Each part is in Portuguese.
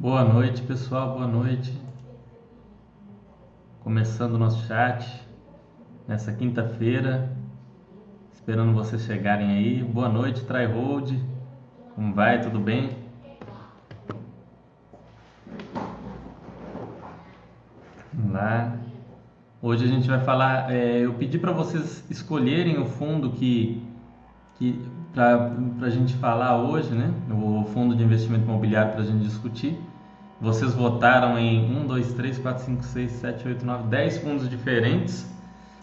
Boa noite, pessoal. Boa noite. Começando o nosso chat nessa quinta-feira. Esperando vocês chegarem aí. Boa noite, Tryhold. Como vai? Tudo bem? Vamos lá. Hoje a gente vai falar. É, eu pedi para vocês escolherem o fundo que, que para a gente falar hoje, né? O fundo de investimento imobiliário para a gente discutir. Vocês votaram em 1, 2, 3, 4, 5, 6, 7, 8, 9, 10 fundos diferentes,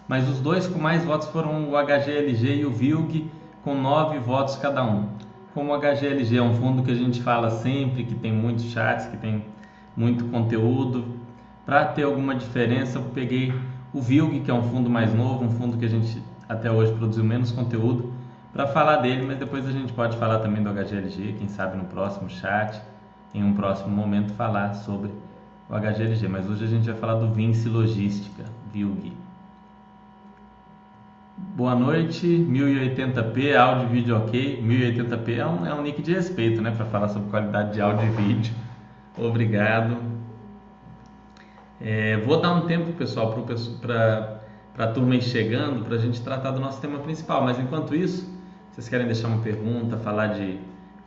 mas os dois com mais votos foram o HGLG e o VILG, com 9 votos cada um. Como o HGLG é um fundo que a gente fala sempre, que tem muitos chats, que tem muito conteúdo, para ter alguma diferença, eu peguei o VILG, que é um fundo mais novo, um fundo que a gente até hoje produziu menos conteúdo, para falar dele, mas depois a gente pode falar também do HGLG, quem sabe no próximo chat em um próximo momento falar sobre o HGLG, mas hoje a gente vai falar do Vinci Logística, VILG. Boa noite, 1080p, áudio e vídeo ok. 1080p é um, é um nick de respeito, né, para falar sobre qualidade de áudio e vídeo. Obrigado. É, vou dar um tempo, pessoal, para a turma ir chegando, para a gente tratar do nosso tema principal, mas enquanto isso, vocês querem deixar uma pergunta, falar de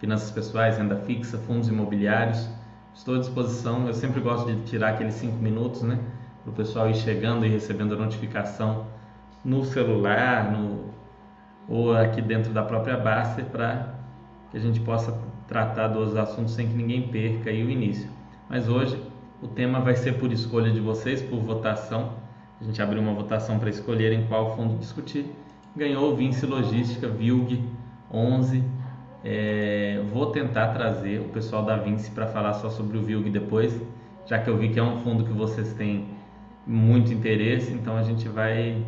finanças pessoais, renda fixa, fundos imobiliários. Estou à disposição. Eu sempre gosto de tirar aqueles cinco minutos, né, para o pessoal ir chegando e recebendo a notificação no celular, no ou aqui dentro da própria Baster para que a gente possa tratar dos assuntos sem que ninguém perca aí o início. Mas hoje o tema vai ser por escolha de vocês, por votação. A gente abriu uma votação para escolherem qual fundo discutir. Ganhou o Vinci Logística VILG 11 é, vou tentar trazer o pessoal da Vinci para falar só sobre o VILG depois, já que eu vi que é um fundo que vocês têm muito interesse, então a gente vai,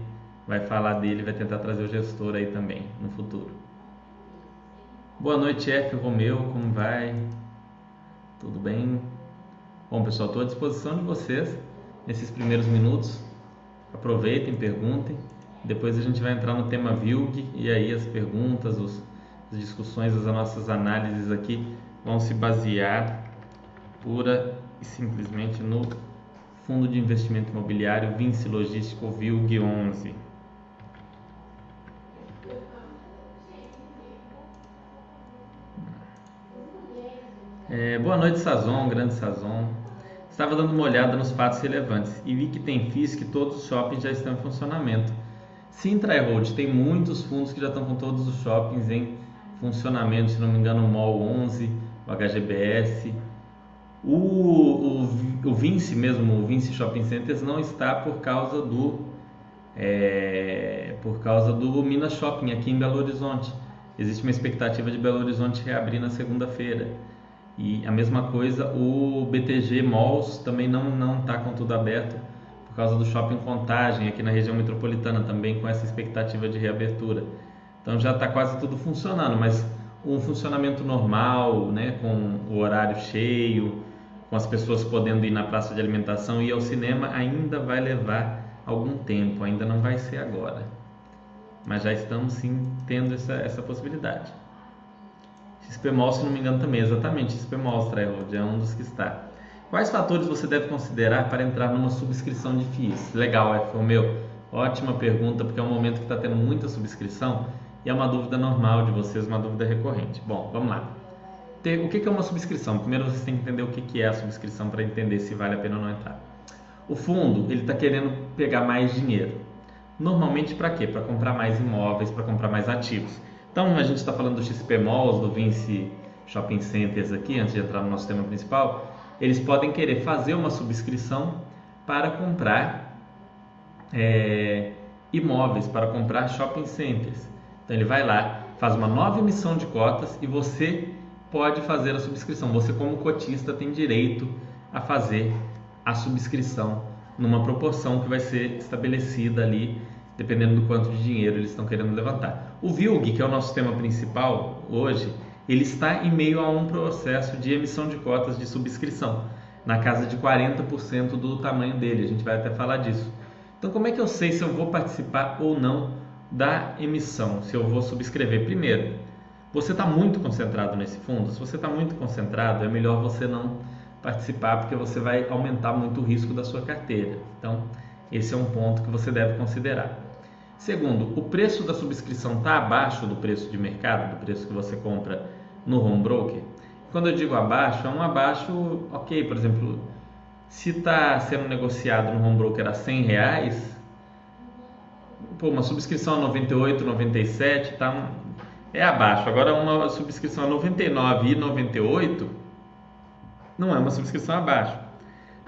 vai falar dele, vai tentar trazer o gestor aí também no futuro. Boa noite, F. Romeu, como vai? Tudo bem? Bom, pessoal, estou à disposição de vocês nesses primeiros minutos. Aproveitem, perguntem. Depois a gente vai entrar no tema VILG e aí as perguntas, os as discussões, as nossas análises aqui vão se basear pura e simplesmente no Fundo de Investimento Imobiliário Vinci Logístico VILG 11. É, boa noite, Sazon, grande Sazon. Estava dando uma olhada nos fatos relevantes e vi que tem FIIs que todos os shoppings já estão em funcionamento. Sim, Tryhold, tem muitos fundos que já estão com todos os shoppings em funcionamento, se não me engano, o MOL 11, o HGBS. O, o, o Vinci mesmo, o Vinci Shopping Centers não está por causa do é, por causa do Minas Shopping aqui em Belo Horizonte. Existe uma expectativa de Belo Horizonte reabrir na segunda-feira. E a mesma coisa, o BTG Malls também não não está com tudo aberto por causa do Shopping Contagem aqui na região metropolitana também com essa expectativa de reabertura. Então já está quase tudo funcionando, mas um funcionamento normal, né, com o horário cheio, com as pessoas podendo ir na praça de alimentação e ao cinema ainda vai levar algum tempo, ainda não vai ser agora. Mas já estamos sim tendo essa, essa possibilidade. XP Mall, se não me engano, também, exatamente, XP Mall, Trailroad, é um dos que está. Quais fatores você deve considerar para entrar numa subscrição de FIIs? Legal, F, meu, ótima pergunta, porque é um momento que está tendo muita subscrição e é uma dúvida normal de vocês, uma dúvida recorrente. Bom, vamos lá. O que é uma subscrição? Primeiro vocês têm que entender o que é a subscrição para entender se vale a pena ou não entrar. O fundo ele está querendo pegar mais dinheiro. Normalmente para quê? Para comprar mais imóveis, para comprar mais ativos. Então a gente está falando do XP Malls, do Vinci Shopping Centers aqui, antes de entrar no nosso tema principal. Eles podem querer fazer uma subscrição para comprar é, imóveis, para comprar shopping centers. Então ele vai lá, faz uma nova emissão de cotas e você pode fazer a subscrição. Você, como cotista, tem direito a fazer a subscrição numa proporção que vai ser estabelecida ali, dependendo do quanto de dinheiro eles estão querendo levantar. O VILG, que é o nosso tema principal hoje, ele está em meio a um processo de emissão de cotas de subscrição, na casa de 40% do tamanho dele. A gente vai até falar disso. Então, como é que eu sei se eu vou participar ou não da emissão, se eu vou subscrever. Primeiro, você está muito concentrado nesse fundo. Se você está muito concentrado, é melhor você não participar porque você vai aumentar muito o risco da sua carteira. Então, esse é um ponto que você deve considerar. Segundo, o preço da subscrição está abaixo do preço de mercado, do preço que você compra no home broker. Quando eu digo abaixo, é um abaixo, ok, por exemplo, se está sendo negociado no home broker a 100 reais, pô, uma subscrição a 98, 97 tá, é abaixo. Agora uma subscrição a 99 e 98 não é uma subscrição abaixo.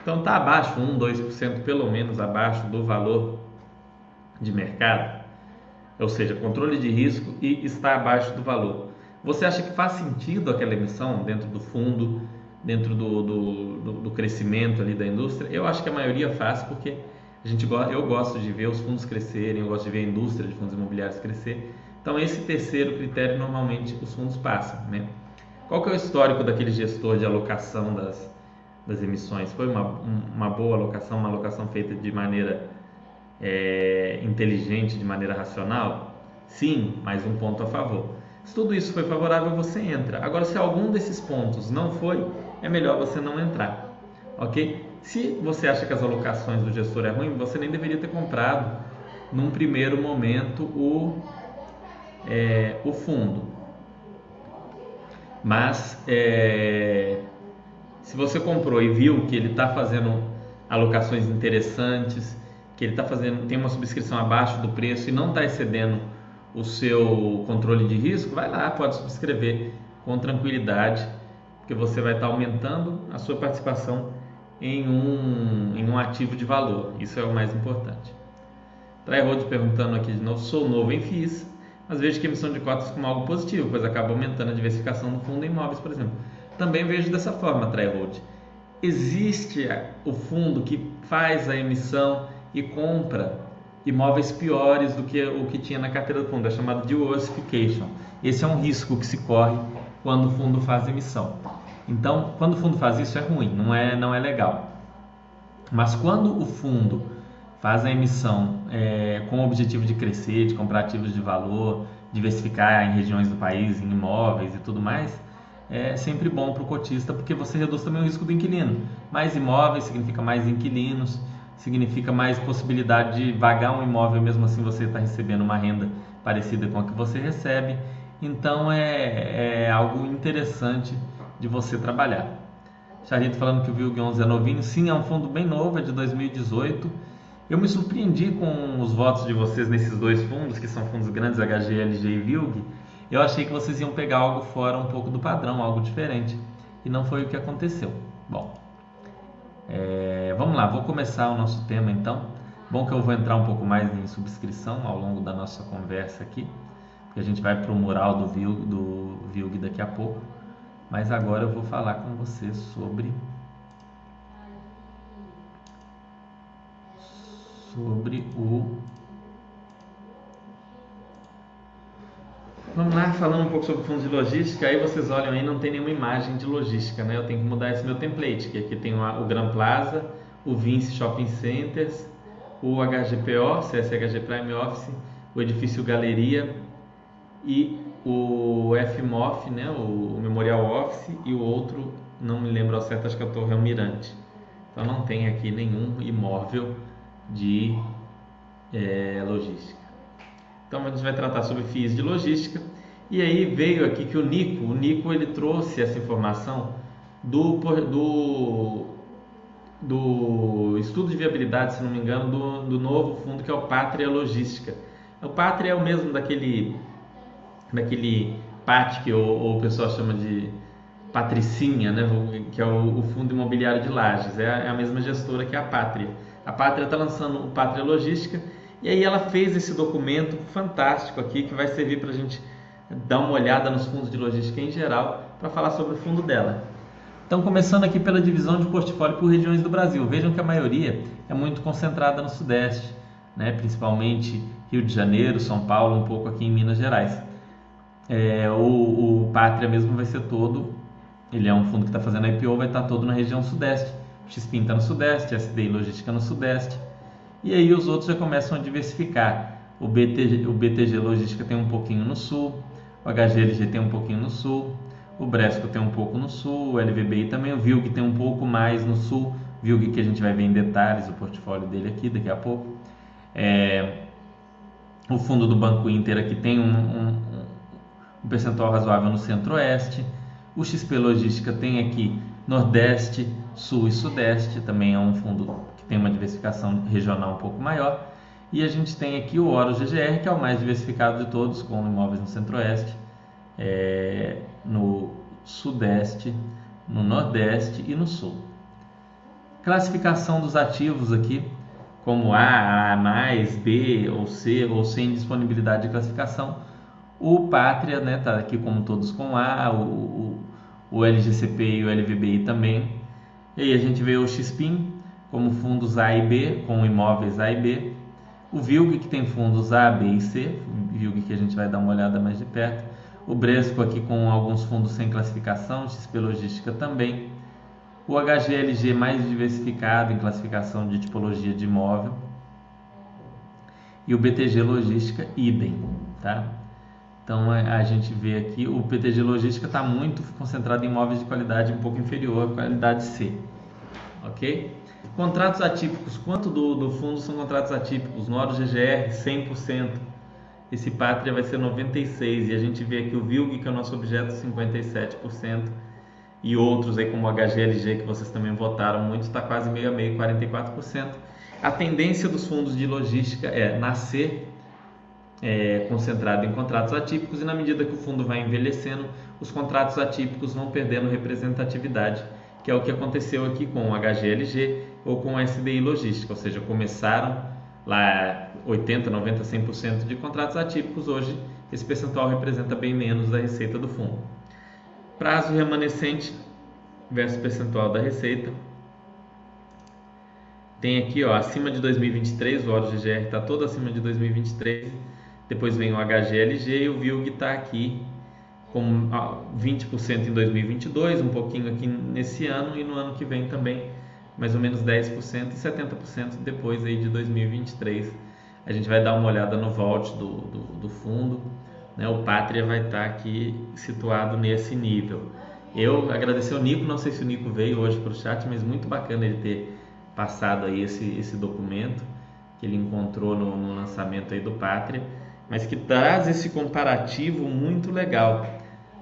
Então está abaixo, 1, 2% pelo menos abaixo do valor de mercado, ou seja, controle de risco e está abaixo do valor. Você acha que faz sentido aquela emissão dentro do fundo, dentro do, do, do, do crescimento ali da indústria? Eu acho que a maioria faz porque a gente, eu gosto de ver os fundos crescerem, eu gosto de ver a indústria de fundos imobiliários crescer. Então esse terceiro critério normalmente os fundos passam, né? Qual que é o histórico daquele gestor de alocação das, das emissões? Foi uma, uma boa alocação, uma alocação feita de maneira é, inteligente, de maneira racional? Sim, mais um ponto a favor. Se tudo isso foi favorável, você entra. Agora, se algum desses pontos não foi, é melhor você não entrar, ok? Se você acha que as alocações do gestor é ruim, você nem deveria ter comprado num primeiro momento o, é, o fundo. Mas é, se você comprou e viu que ele está fazendo alocações interessantes, que ele está fazendo tem uma subscrição abaixo do preço e não está excedendo o seu controle de risco, vai lá, pode subscrever com tranquilidade, porque você vai estar tá aumentando a sua participação em um, em um ativo de valor. Isso é o mais importante. Tryhold perguntando aqui de novo, sou novo em FIIs, mas vejo que a emissão de cotas como algo positivo, pois acaba aumentando a diversificação do fundo em imóveis, por exemplo. Também vejo dessa forma, Tryhold. Existe o fundo que faz a emissão e compra imóveis piores do que o que tinha na carteira do fundo, é chamado diversification. Esse é um risco que se corre quando o fundo faz emissão. Então, quando o fundo faz isso é ruim, não é, não é legal. Mas quando o fundo faz a emissão é, com o objetivo de crescer, de comprar ativos de valor, diversificar em regiões do país, em imóveis e tudo mais, é sempre bom para o cotista porque você reduz também o risco do inquilino. Mais imóveis significa mais inquilinos, significa mais possibilidade de vagar um imóvel, mesmo assim você está recebendo uma renda parecida com a que você recebe. Então é, é algo interessante de você trabalhar. Charito falando que o VILG 11 é novinho, sim, é um fundo bem novo, é de 2018. Eu me surpreendi com os votos de vocês nesses dois fundos, que são fundos grandes, HGLG e VILG. Eu achei que vocês iam pegar algo fora um pouco do padrão, algo diferente. E não foi o que aconteceu. Bom, é, vamos lá, vou começar o nosso tema então. Bom que eu vou entrar um pouco mais em subscrição ao longo da nossa conversa aqui, porque a gente vai para o mural do VILG, do VILG daqui a pouco. Mas agora eu vou falar com você sobre sobre o Vamos lá, falando um pouco sobre fundos de logística, aí vocês olham aí, não tem nenhuma imagem de logística, né? Eu tenho que mudar esse meu template, que aqui tem o Gran Plaza, o Vince Shopping Centers, o HGPO, CSHG Prime Office, o Edifício Galeria e o FMOF, né, o Memorial Office, e o outro, não me lembro ao certo, acho que é o Torre Almirante. Então não tem aqui nenhum imóvel de é, logística. Então a gente vai tratar sobre FIIs de logística. E aí veio aqui que o Nico, o Nico ele trouxe essa informação do, do, do estudo de viabilidade, se não me engano, do, do novo fundo que é o Pátria Logística. O Pátria é o mesmo daquele daquele PAT que o, o pessoal chama de Patricinha, né? que é o, o Fundo Imobiliário de Lages, é a, é a, mesma gestora que a Pátria. A Pátria está lançando o Pátria Logística e aí ela fez esse documento fantástico aqui que vai servir para a gente dar uma olhada nos fundos de logística em geral para falar sobre o fundo dela. Então, começando aqui pela divisão de portfólio por regiões do Brasil. Vejam que a maioria é muito concentrada no Sudeste, né? principalmente Rio de Janeiro, São Paulo, um pouco aqui em Minas Gerais. É, o, o Pátria mesmo vai ser todo, ele é um fundo que está fazendo IPO, vai estar tá todo na região Sudeste. XPIN está no Sudeste, SDI Logística no Sudeste. E aí os outros já começam a diversificar. O BTG, o BTG Logística tem um pouquinho no Sul, o HGLG tem um pouquinho no Sul, O Bresco tem um pouco no sul, o LVBI também, o Vilg tem um pouco mais no sul, Vilg que a gente vai ver em detalhes o portfólio dele aqui daqui a pouco. É, o fundo do Banco Inter aqui tem um, um, um percentual razoável no centro-oeste. O XP Logística tem aqui Nordeste, Sul e Sudeste, também é um fundo que tem uma diversificação regional um pouco maior. E a gente tem aqui o Oro GGR, que é o mais diversificado de todos, com imóveis no Centro-Oeste, é, no Sudeste, no Nordeste e no Sul. Classificação dos ativos aqui, como A, A+, B ou C, ou sem disponibilidade de classificação. O Pátria né, tá aqui como todos com A, o, o, o LGCP e o LVBI também. E aí a gente vê o XPIN como fundos A e B, com imóveis A e B. O VILG que tem fundos A, B e C, VILG que a gente vai dar uma olhada mais de perto. O Bresco aqui com alguns fundos sem classificação, XP Logística também. O HGLG mais diversificado em classificação de tipologia de imóvel. E o BTG Logística, idem, tá? Então a gente vê aqui, o PTG Logística está muito concentrado em imóveis de qualidade um pouco inferior à qualidade C. Ok? Contratos atípicos, quanto do, do fundo são contratos atípicos? No GGR, 100%. Esse Pátria vai ser 96% e a gente vê aqui o VILG, que é o nosso objeto, 57%. E outros aí como o HGLG, que vocês também votaram muito, está quase meio a meio, 44%. A tendência dos fundos de logística é nascer é, concentrado em contratos atípicos e na medida que o fundo vai envelhecendo, os contratos atípicos vão perdendo representatividade, que é o que aconteceu aqui com o HGLG ou com o SDI Logística, ou seja, começaram lá 80, 90, 100% de contratos atípicos, hoje esse percentual representa bem menos da receita do fundo. Prazo remanescente versus percentual da receita. Tem aqui, ó, acima de 2023, o oro GGR está todo acima de 2023 depois vem o HGLG e o VILG está aqui com 20% em 2022, um pouquinho aqui nesse ano e no ano que vem também mais ou menos 10% e 70% depois aí de 2023. A gente vai dar uma olhada no vault do, do, do fundo, né? o Pátria vai estar tá aqui situado nesse nível. Eu agradecer ao Nico, não sei se o Nico veio hoje para o chat, mas muito bacana ele ter passado aí esse, esse documento que ele encontrou no, no lançamento aí do Pátria mas que traz esse comparativo muito legal.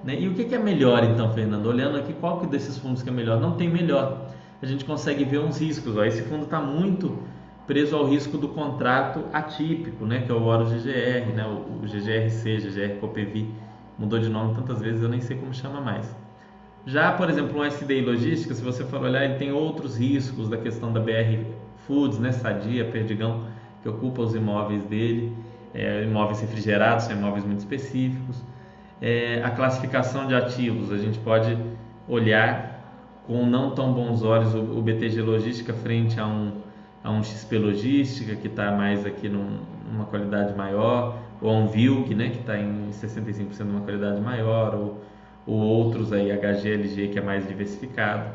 Né? E o que, é melhor então, Fernando? Olhando aqui, qual que desses fundos que é melhor? Não tem melhor. A gente consegue ver uns riscos. Ó. Esse fundo está muito preso ao risco do contrato atípico, né? que é o Oro GGR, né? o, GGRC, GGR Copevi. Mudou de nome tantas vezes, eu nem sei como chama mais. Já, por exemplo, um SDI Logística, se você for olhar, ele tem outros riscos da questão da BR Foods, né? Sadia, Perdigão, que ocupa os imóveis dele é, imóveis refrigerados, são imóveis muito específicos. É, a classificação de ativos, a gente pode olhar com não tão bons olhos o, o BTG Logística frente a um, a um XP Logística, que está mais aqui num, numa qualidade maior, ou a um VILG, né, que está em 65% de uma qualidade maior, ou, ou outros aí, HGLG, que é mais diversificado.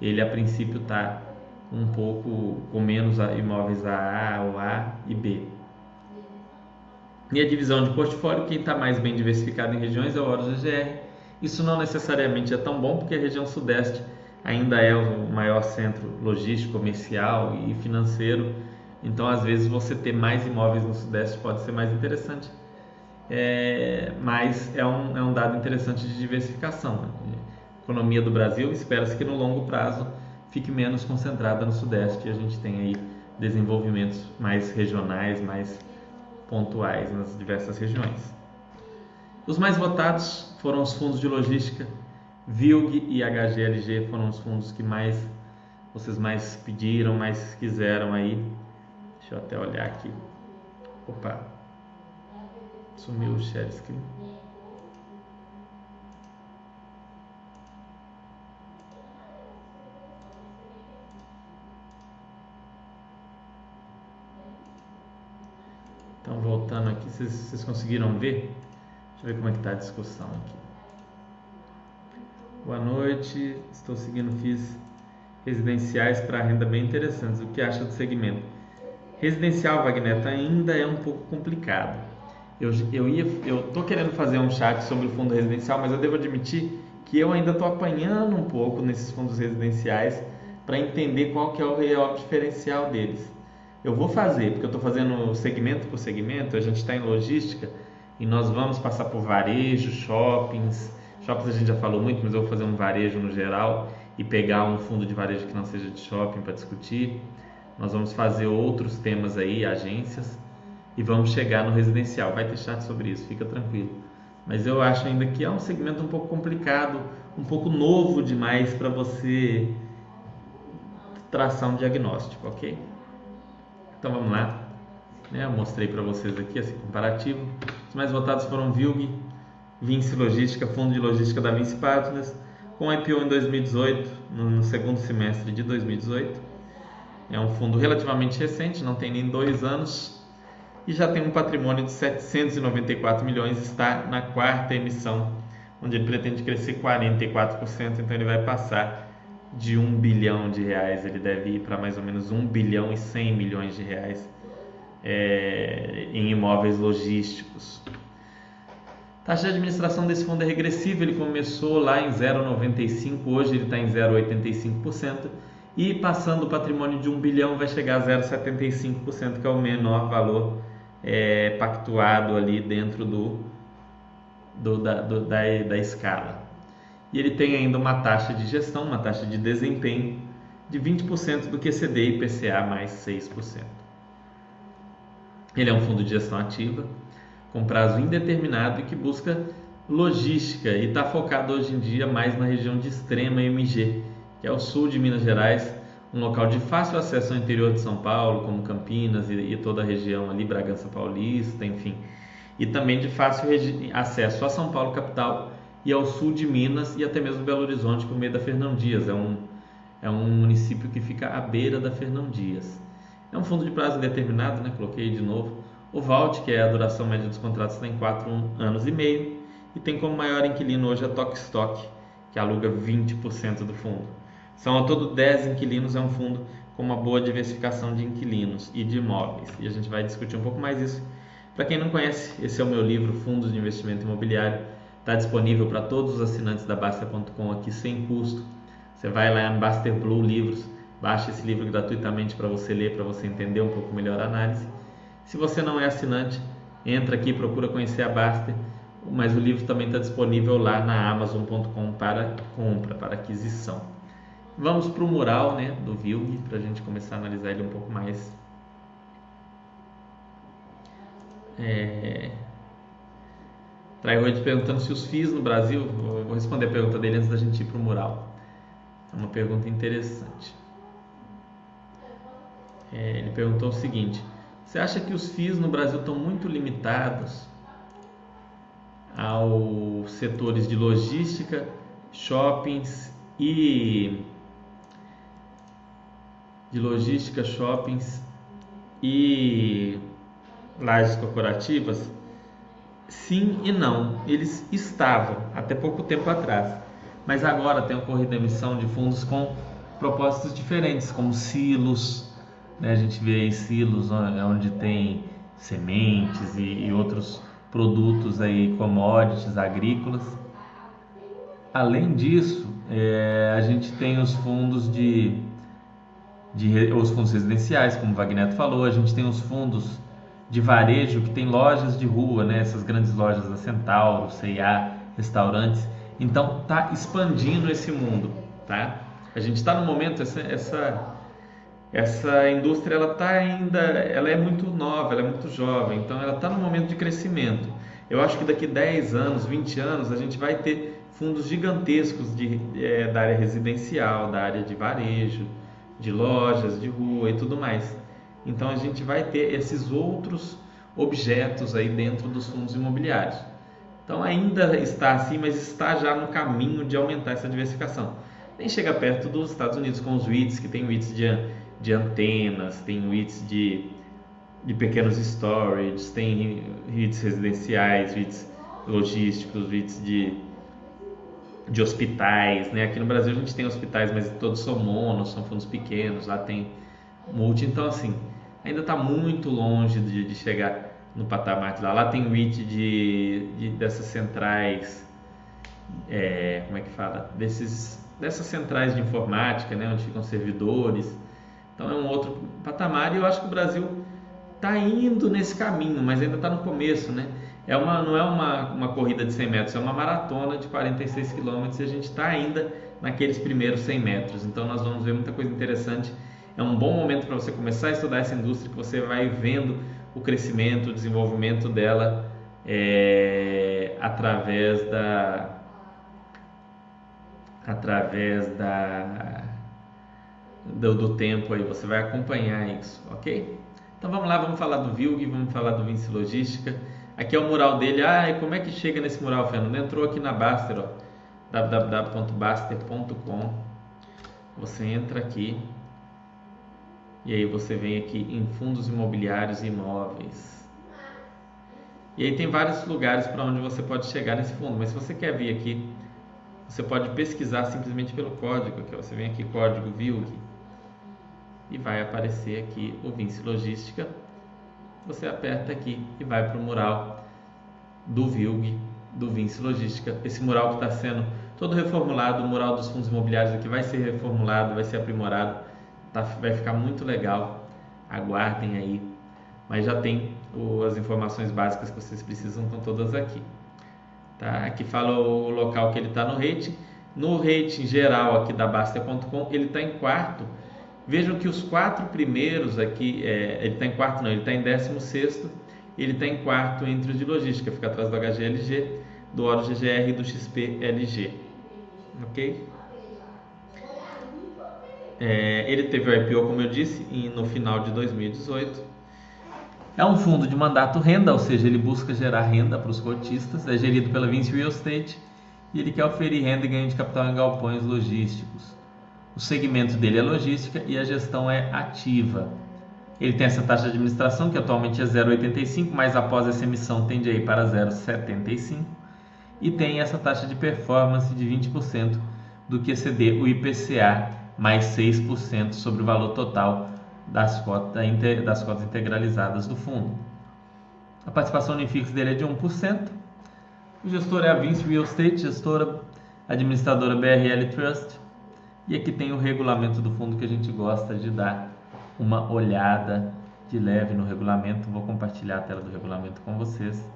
Ele, a princípio, está um pouco com menos imóveis AA ou A e B. E a divisão de portfólio, quem está mais bem diversificado em regiões é o Oro GGR. Isso não necessariamente é tão bom, porque a região sudeste ainda é o maior centro logístico, comercial e financeiro. Então, às vezes, você ter mais imóveis no sudeste pode ser mais interessante. É, mas é um, é um dado interessante de diversificação. Né? A economia do Brasil espera-se que no longo prazo fique menos concentrada no sudeste e a gente tem aí desenvolvimentos mais regionais, mais pontuais nas diversas regiões. Os mais votados foram os fundos de logística, VILG e HGLG foram os fundos que mais vocês mais pediram, mais quiseram aí. Deixa eu até olhar aqui. Opa, sumiu o share screen. Então, voltando aqui, vocês, vocês conseguiram ver? Deixa eu ver como é que está a discussão aqui. Boa noite, estou seguindo FIIs residenciais para renda bem interessantes. O que acha do segmento? Residencial, Wagner, ainda é um pouco complicado. Eu, eu ia, eu tô querendo fazer um chat sobre o fundo residencial, mas eu devo admitir que eu ainda estou apanhando um pouco nesses fundos residenciais para entender qual que é o real diferencial deles. Eu vou fazer, porque eu estou fazendo segmento por segmento, a gente está em logística e nós vamos passar por varejo, shoppings. Shoppings a gente já falou muito, mas eu vou fazer um varejo no geral e pegar um fundo de varejo que não seja de shopping para discutir. Nós vamos fazer outros temas aí, agências, e vamos chegar no residencial. Vai ter chat sobre isso, fica tranquilo. Mas eu acho ainda que é um segmento um pouco complicado, um pouco novo demais para você traçar um diagnóstico, ok? Então vamos lá. Né? Eu mostrei para vocês aqui esse comparativo. Os mais votados foram Vilg, Vinci Logística, Fundo de Logística da Vinci Partners, com IPO em 2018, no segundo semestre de 2018. É um fundo relativamente recente, não tem nem dois anos, e já tem um patrimônio de 794 milhões, está na quarta emissão, onde ele pretende crescer 44%, então ele vai passar de 1 bilhão de reais, ele deve ir para mais ou menos 1 bilhão e 100 milhões de reais é, em imóveis logísticos. Taxa de administração desse fundo é regressiva, ele começou lá em 0,95, hoje ele está em 0,85% e passando o patrimônio de 1 bilhão vai chegar a 0,75%, que é o menor valor é, pactuado ali dentro do, do, da, do, da, da escala. E ele tem ainda uma taxa de gestão, uma taxa de desempenho de 20% do QCD e IPCA mais 6%. Ele é um fundo de gestão ativa, com prazo indeterminado e que busca logística e está focado hoje em dia mais na região de extrema MG, que é o sul de Minas Gerais, um local de fácil acesso ao interior de São Paulo, como Campinas e, e toda a região ali, Bragança Paulista, enfim, e também de fácil acesso a São Paulo capital e ao sul de Minas e até mesmo Belo Horizonte por meio da Fernão Dias. É um, é um município que fica à beira da Fernão Dias. É um fundo de prazo indeterminado, né? coloquei de novo. O VALT, que é a duração média dos contratos, está em 4 anos e meio e tem como maior inquilino hoje a Tokstok, que aluga 20% do fundo. São ao todo 10 inquilinos, é um fundo com uma boa diversificação de inquilinos e de imóveis. E a gente vai discutir um pouco mais isso. Para quem não conhece, esse é o meu livro Fundos de Investimento Imobiliário. Está disponível para todos os assinantes da Baster.com aqui sem custo. Você vai lá em Baster Blue Livros, baixa esse livro gratuitamente para você ler, para você entender um pouco melhor a análise. Se você não é assinante, entra aqui, procura conhecer a Baster, mas o livro também está disponível lá na Amazon.com para compra, para aquisição. Vamos para o mural né, do Vilg, para a gente começar a analisar ele um pouco mais. É... Trairoide perguntando se os FIIs no Brasil. Vou responder a pergunta dele antes da gente ir para o mural. É uma pergunta interessante. É, ele perguntou o seguinte: Você acha que os FIIs no Brasil estão muito limitados aos setores de logística, shoppings e de logística, shoppings e lajes corporativas? Sim e não. Eles estavam até pouco tempo atrás, mas agora tem ocorrido emissão de fundos com propósitos diferentes, como silos. Né? A gente vê aí silos onde tem sementes e, e outros produtos aí, commodities agrícolas. Além disso, é, a gente tem os fundos de de, os fundos residenciais, como o Wagner falou, a gente tem os fundos de varejo que tem lojas de rua, né? essas grandes lojas da Centauro, C&A, restaurantes. Então está expandindo esse mundo, tá? A gente está no momento essa, essa essa indústria ela está ainda, ela é muito nova, ela é muito jovem, então ela está no momento de crescimento. Eu acho que daqui 10 anos, 20 anos, a gente vai ter fundos gigantescos de, é, da área residencial, da área de varejo, de lojas, de rua e tudo mais. Então a gente vai ter esses outros objetos aí dentro dos fundos imobiliários. Então ainda está assim, mas está já no caminho de aumentar essa diversificação. Nem chega perto dos Estados Unidos com os REITs, que tem REITs de, de antenas, tem REITs de, de pequenos storages, tem REITs residenciais, REITs logísticos, REITs de de hospitais, né? Aqui no Brasil a gente tem hospitais, mas todos são monos, são fundos pequenos, lá tem multi, então assim, ainda está muito longe de, de, chegar no patamar de lá. Lá tem REIT de, de, dessas centrais é, como é que fala, desses, dessas centrais de informática, né, onde ficam servidores. Então é um outro patamar e eu acho que o Brasil está indo nesse caminho, mas ainda está no começo, né? É uma, não é uma, uma corrida de 100 metros, é uma maratona de 46 quilômetros e a gente está ainda naqueles primeiros 100 metros. Então nós vamos ver muita coisa interessante. É um bom momento para você começar a estudar essa indústria, que você vai vendo o crescimento, o desenvolvimento dela é, através da através da do, do, tempo aí, você vai acompanhar isso, ok? Então vamos lá, vamos falar do Vilg, vamos falar do Vinci Logística. Aqui é o mural dele. Ah, e como é que chega nesse mural, Fernando? Entrou aqui na Baster, www.baster.com. Você entra aqui e aí você vem aqui em fundos imobiliários e imóveis. E aí tem vários lugares para onde você pode chegar nesse fundo, mas se você quer vir aqui, você pode pesquisar simplesmente pelo código, que você vem aqui código VILG e vai aparecer aqui o Vinci Logística você aperta aqui e vai para o mural do Vilg, do Vinci Logística. Esse mural que está sendo todo reformulado, o mural dos fundos imobiliários aqui vai ser reformulado, vai ser aprimorado, tá, vai ficar muito legal. Aguardem aí. Mas já tem o, as informações básicas que vocês precisam, estão todas aqui. Tá? Aqui fala o local que ele está no rating. No rating geral aqui da Basta.com, ele está em quarto Vejam que os quatro primeiros aqui, é, ele está em quarto não, ele está em décimo sexto, ele está em quarto entre os de logística, fica atrás do HGLG, do Oro GGR e do XPLG. Ok? É, ele teve o IPO, como eu disse, no final de 2018. É um fundo de mandato renda, ou seja, ele busca gerar renda para os cotistas, é gerido pela Vinci Real Estate e ele quer oferir renda e ganho de capital em galpões logísticos. O segmento dele é logística e a gestão é ativa. Ele tem essa taxa de administração que atualmente é 0,85, mas após essa emissão tende a ir para 0,75 e tem essa taxa de performance de 20% do que exceder o IPCA mais 6% sobre o valor total das cotas, das cotas integralizadas do fundo. A participação no IFIX dele é de 1%. O gestor é a Vince Real Estate, gestora administradora BRL Trust. E aqui tem o regulamento do fundo que a gente gosta de dar uma olhada de leve no regulamento. Vou compartilhar a tela do regulamento com vocês.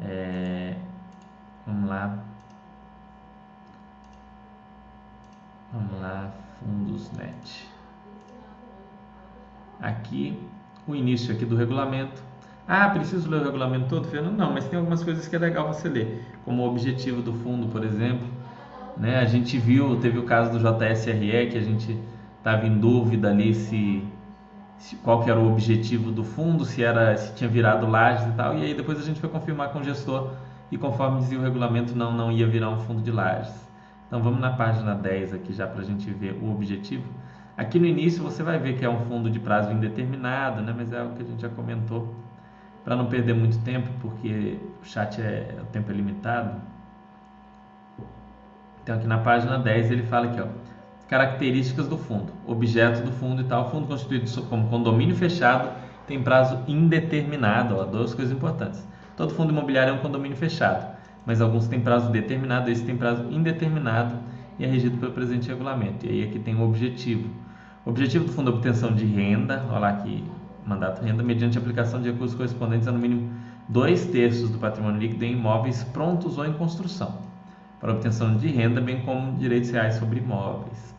É, vamos lá. Vamos lá, fundos net. Aqui o início aqui do regulamento. Ah, preciso ler o regulamento todo, Fernando? Não, mas tem algumas coisas que é legal você ler, como o objetivo do fundo, por exemplo né? A gente viu, teve o caso do JSRE que a gente estava em dúvida ali se, se, qual que era o objetivo do fundo, se era se tinha virado lajes e tal. E aí depois a gente foi confirmar com o gestor e conforme dizia o regulamento não não ia virar um fundo de lajes. Então vamos na página 10 aqui já para a gente ver o objetivo. Aqui no início você vai ver que é um fundo de prazo indeterminado, né? mas é o que a gente já comentou. Para não perder muito tempo, porque o chat é, o tempo é limitado, então aqui na página 10 ele fala aqui, ó, características do fundo, objeto do fundo e tal, fundo constituído como condomínio fechado tem prazo indeterminado, ó, duas coisas importantes. Todo fundo imobiliário é um condomínio fechado, mas alguns têm prazo determinado, esse tem prazo indeterminado e é regido pelo presente regulamento. E aí aqui tem o objetivo. O objetivo do fundo é obtenção de renda, olha lá aqui, mandato renda, mediante aplicação de recursos correspondentes a no mínimo dois terços do patrimônio líquido em imóveis prontos ou em construção para obtenção de renda, bem como direitos reais sobre imóveis.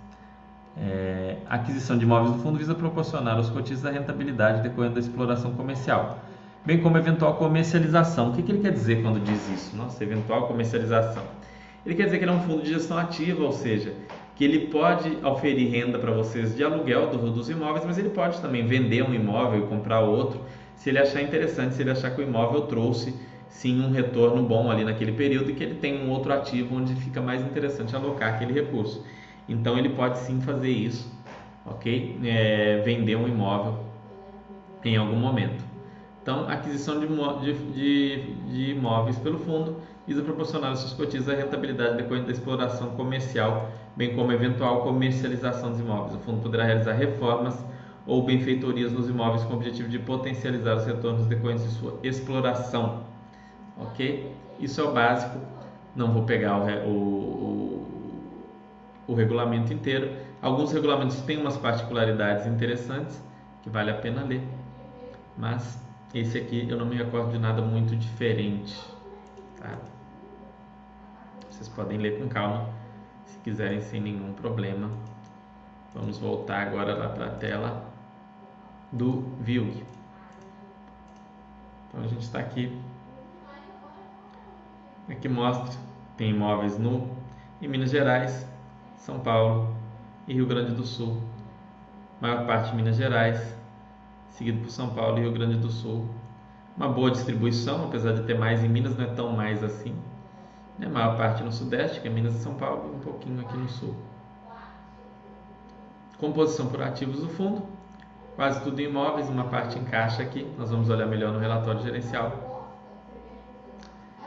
É, a aquisição de imóveis do fundo visa proporcionar aos cotistas a rentabilidade decorrente da exploração comercial, bem como eventual comercialização. O que, que ele quer dizer quando diz isso? Nossa, eventual comercialização. Ele quer dizer que ele é um fundo de gestão ativa, ou seja, que ele pode oferir renda para vocês de aluguel do, dos imóveis, mas ele pode também vender um imóvel e comprar outro, se ele achar interessante, se ele achar que o imóvel trouxe sim um retorno bom ali naquele período e que ele tem um outro ativo onde fica mais interessante alocar aquele recurso. Então ele pode sim fazer isso, ok? É, vender um imóvel em algum momento. Então, aquisição de, de, de imóveis pelo fundo visa proporcionar aos seus cotistas a rentabilidade decorrente da exploração comercial, bem como eventual comercialização dos imóveis. O fundo poderá realizar reformas ou benfeitorias nos imóveis com o objetivo de potencializar os retornos decorrentes de sua exploração ok? Isso é o básico Não vou pegar o, o, o, o regulamento inteiro. Alguns regulamentos têm umas particularidades interessantes que vale a pena ler, mas esse aqui eu não me recordo de nada muito diferente. Tá? Vocês podem ler com calma se quiserem sem nenhum problema. Vamos voltar agora lá para a tela do VILG. Então a gente está aqui. Aqui mostra, tem imóveis no em Minas Gerais, São Paulo e Rio Grande do Sul. Maior parte em Minas Gerais, seguido por São Paulo e Rio Grande do Sul. Uma boa distribuição, apesar de ter mais em Minas, não é tão mais assim. Né? Maior parte no Sudeste, que é Minas e São Paulo, um pouquinho aqui no Sul. Composição por ativos do fundo, quase tudo em imóveis, uma parte em caixa aqui, nós vamos olhar melhor no relatório gerencial.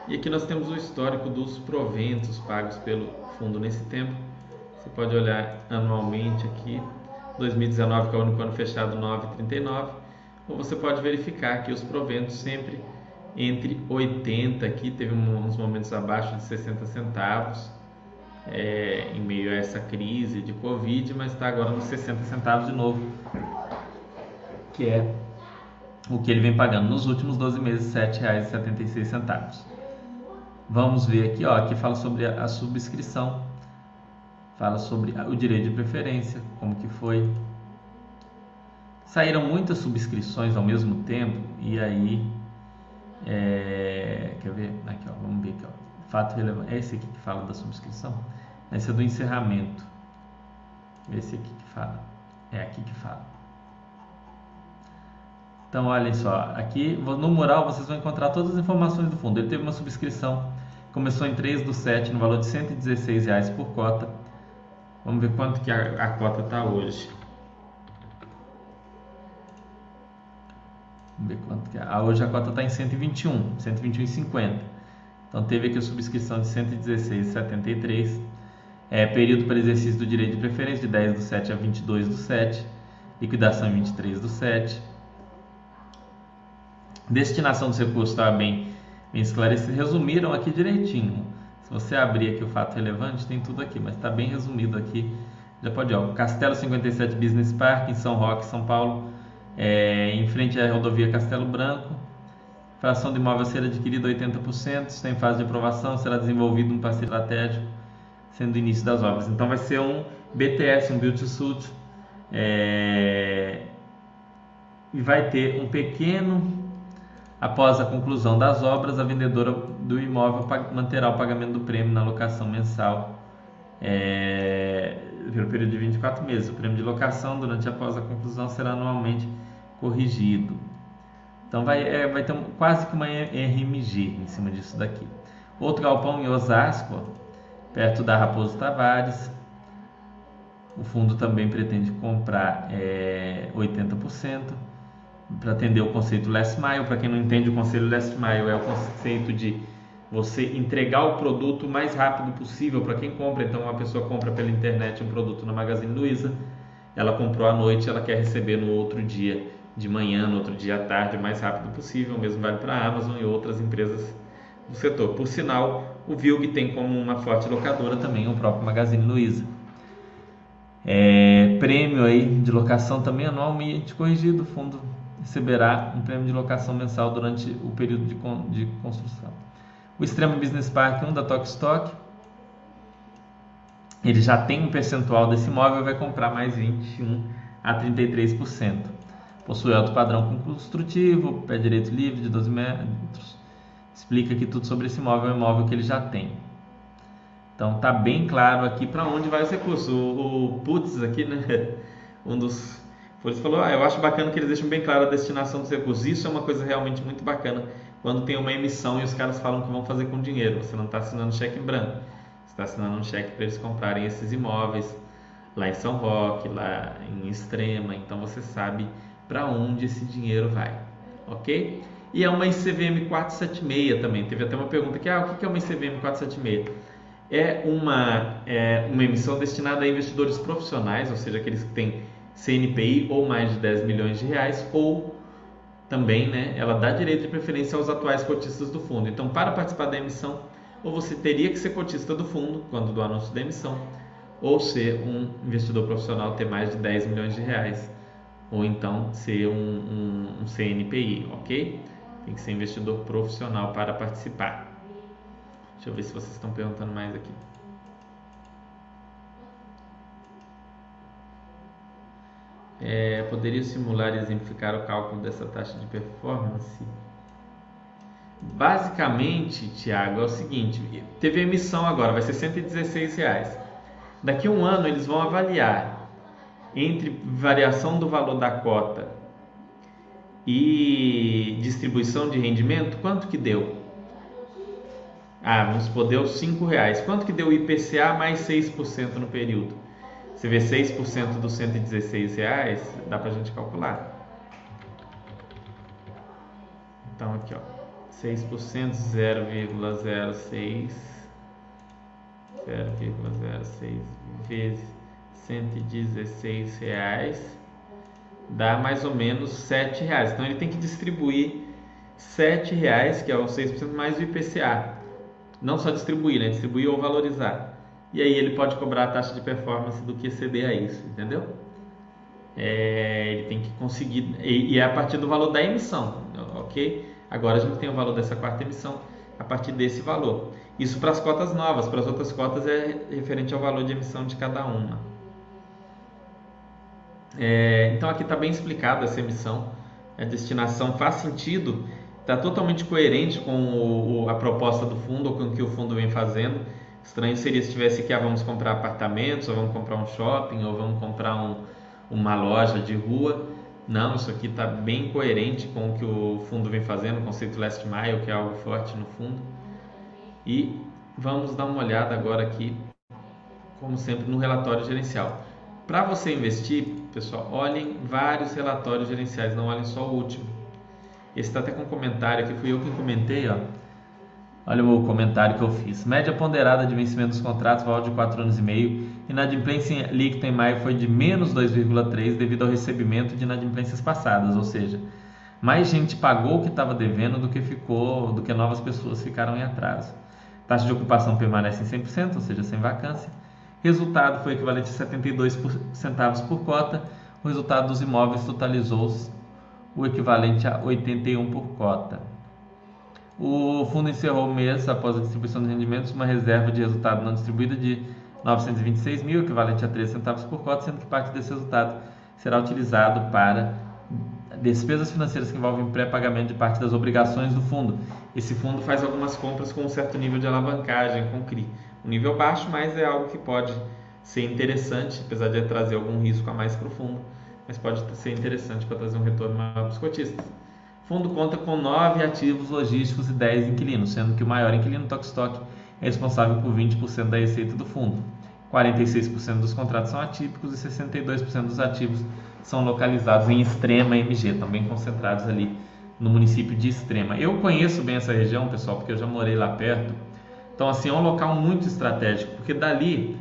E aqui nós temos o histórico dos proventos pagos pelo fundo nesse tempo. Você pode olhar anualmente aqui, 2019 que é o único ano fechado 9,39, ou você pode verificar aqui os proventos sempre entre 80 aqui, teve uns momentos abaixo de 60 centavos, é, em meio a essa crise de Covid, mas está agora nos 60 centavos de novo, que é o que ele vem pagando nos últimos 12 meses, R$ 7,76. Vamos ver aqui, ó, aqui fala sobre a, a subscrição, fala sobre o direito de preferência, como que foi. Saíram muitas subscrições ao mesmo tempo e aí, é, quer ver? Aqui, ó, vamos ver aqui, ó. Fato relevante. É esse aqui que fala da subscrição? Esse é do encerramento. Esse aqui que fala. É aqui que fala. Então, olhem só. Aqui no mural vocês vão encontrar todas as informações do fundo. Ele teve uma subscrição. Começou em 3 do 7, no valor de R$ 116 por cota. Vamos ver quanto que a, a cota está hoje. Vamos ver quanto que é. Ah, hoje a cota está em 121, 121,50. Então teve aqui a subscrição de 116,73. É, período para exercício do direito de preferência de 10 do 7 a 22 do 7. Liquidação em 23 do 7. Destinação dos recursos estava bem, bem esclarecido. Resumiram aqui direitinho. Se você abrir aqui o fato relevante, tem tudo aqui, mas está bem resumido aqui. Já pode ir. Ó, Castelo 57 Business Park, em São Roque, São Paulo. É, em frente à rodovia Castelo Branco fração do imóvel a ser adquirida 80%, está em fase de aprovação, será desenvolvido um parceiro estratégico, sendo o início das obras. Então vai ser um BTS, um Build to Suit, é... e vai ter um pequeno, após a conclusão das obras, a vendedora do imóvel manterá o pagamento do prêmio na locação mensal é... pelo período de 24 meses. O prêmio de locação, durante e após a conclusão, será anualmente corrigido. Então vai, é, vai ter quase que uma RMG em cima disso daqui. Outro galpão em Osasco, perto da Raposo Tavares. O fundo também pretende comprar é, 80% para atender o conceito last mile. Para quem não entende, o conceito last mile é o conceito de você entregar o produto o mais rápido possível para quem compra. Então, uma pessoa compra pela internet um produto na Magazine Luiza, ela comprou à noite, ela quer receber no outro dia de manhã, no outro dia à tarde, o mais rápido possível. O mesmo vale para a Amazon e outras empresas do setor. Por sinal, o Vilg tem como uma forte locadora também o próprio Magazine Luiza. É, prêmio aí de locação também anualmente corrigido. O fundo receberá um prêmio de locação mensal durante o período de, de construção. O Extremo Business Park 1 da Stock ele já tem um percentual desse imóvel, vai comprar mais 21 a 33%. Possui alto padrão construtivo, pé direito livre de 12 metros. Explica aqui tudo sobre esse imóvel, é um imóvel que ele já tem. Então tá bem claro aqui para onde vai esse recurso. O, o Putz aqui, né? Um dos ele falou, ah, eu acho bacana que eles deixam bem claro a destinação dos recursos. Isso é uma coisa realmente muito bacana quando tem uma emissão e os caras falam que vão fazer com dinheiro. Você não está assinando cheque em branco. Você está assinando um cheque para eles comprarem esses imóveis lá em São Roque, lá em Extrema. Então você sabe para onde esse dinheiro vai, ok? E é uma ICVM 476 também. Teve até uma pergunta aqui, ah, o que é uma ICVM 476? É uma, é uma emissão destinada a investidores profissionais, ou seja, aqueles que têm CNPI ou mais de 10 milhões de reais, ou também né, ela dá direito de preferência aos atuais cotistas do fundo. Então, para participar da emissão, ou você teria que ser cotista do fundo quando do anúncio da emissão, ou ser um investidor profissional ter mais de 10 milhões de reais, ou então ser um, um, um CNPI, ok? Tem que ser investidor profissional para participar. Deixa eu ver se vocês estão perguntando mais aqui. É, poderia simular e exemplificar o cálculo dessa taxa de performance? Basicamente, Tiago, é o seguinte: teve emissão agora, vai ser 116 reais. Daqui a um ano eles vão avaliar entre variação do valor da cota e distribuição de rendimento, quanto que deu? Ah, vamos supor, deu 5 reais. Quanto que deu o IPCA mais 6% no período? Você vê 6% dos 116 reais, dá para a gente calcular. Então aqui, ó, 6% 0,06 0,06 vezes 116 reais dá mais ou menos 7 reais. Então ele tem que distribuir 7 reais, que é o 6% mais o IPCA. Não só distribuir, né? Distribuir ou valorizar e aí ele pode cobrar a taxa de performance do que exceder a isso, entendeu? É, ele tem que conseguir, e, e, é a partir do valor da emissão, ok? Agora a gente tem o valor dessa quarta emissão a partir desse valor. Isso para as cotas novas, para as outras cotas é referente ao valor de emissão de cada uma. É, então aqui está bem explicada essa emissão, a destinação faz sentido, está totalmente coerente com o, a proposta do fundo ou com o que o fundo vem fazendo Estranho seria se tivesse que ah, vamos comprar apartamentos, ou vamos comprar um shopping, ou vamos comprar um, uma loja de rua. Não, isso aqui está bem coerente com o que o fundo vem fazendo, o conceito last mile, que é algo forte no fundo. E vamos dar uma olhada agora aqui, como sempre, no relatório gerencial. Para você investir, pessoal, olhem vários relatórios gerenciais, não olhem só o último. Esse está até com um comentário aqui, fui eu que comentei, ó Olha o comentário que eu fiz. Média ponderada de vencimento dos contratos, valor de 4 anos e meio. Inadimplência líquida em maio foi de menos 2,3 devido ao recebimento de inadimplências passadas, ou seja, mais gente pagou o que estava devendo do que ficou, do que novas pessoas ficaram em atraso. Taxa de ocupação permanece em 100%, ou seja, sem vacância. Resultado foi equivalente a 72 centavos por cota. O resultado dos imóveis totalizou o equivalente a 81 por cota. O fundo encerrou o mês, após a distribuição de rendimentos, uma reserva de resultado não distribuída de 926 mil, equivalente a 3 centavos por cota, sendo que parte desse resultado será utilizado para despesas financeiras que envolvem pré-pagamento de parte das obrigações do fundo. Esse fundo faz algumas compras com um certo nível de alavancagem, com CRI. Um nível baixo, mas é algo que pode ser interessante, apesar de trazer algum risco a mais para o fundo, mas pode ser interessante para trazer um retorno maior para os cotistas. O fundo conta com nove ativos logísticos e 10 inquilinos, sendo que o maior inquilino, Tokstok, é responsável por 20% da receita do fundo. 46% dos contratos são atípicos e 62% dos ativos são localizados em Extrema MG, bem concentrados ali no município de Extrema. Eu conheço bem essa região, pessoal, porque eu já morei lá perto. Então, assim, é um local muito estratégico, porque dali,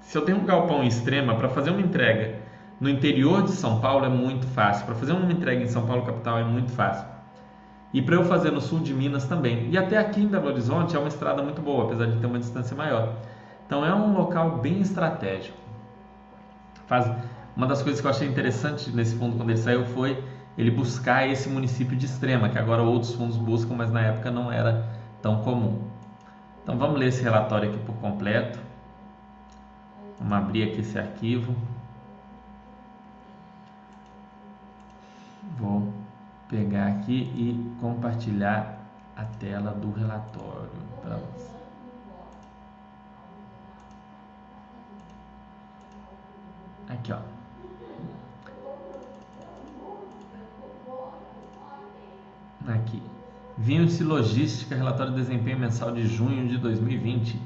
se eu tenho um galpão em Extrema, para fazer uma entrega no interior de São Paulo é muito fácil. Para fazer uma entrega em São Paulo capital é muito fácil. E para eu fazer no sul de Minas também. E até aqui em Belo Horizonte é uma estrada muito boa, apesar de ter uma distância maior. Então é um local bem estratégico. Faz... Uma das coisas que eu achei interessante nesse fundo quando ele saiu foi ele buscar esse município de extrema, que agora outros fundos buscam, mas na época não era tão comum. Então vamos ler esse relatório aqui por completo. Vamos abrir aqui esse arquivo. Vou pegar aqui e compartilhar a tela do relatório para. Aqui, ó. Aqui. Vinci Logística, relatório de desempenho mensal de junho de 2020.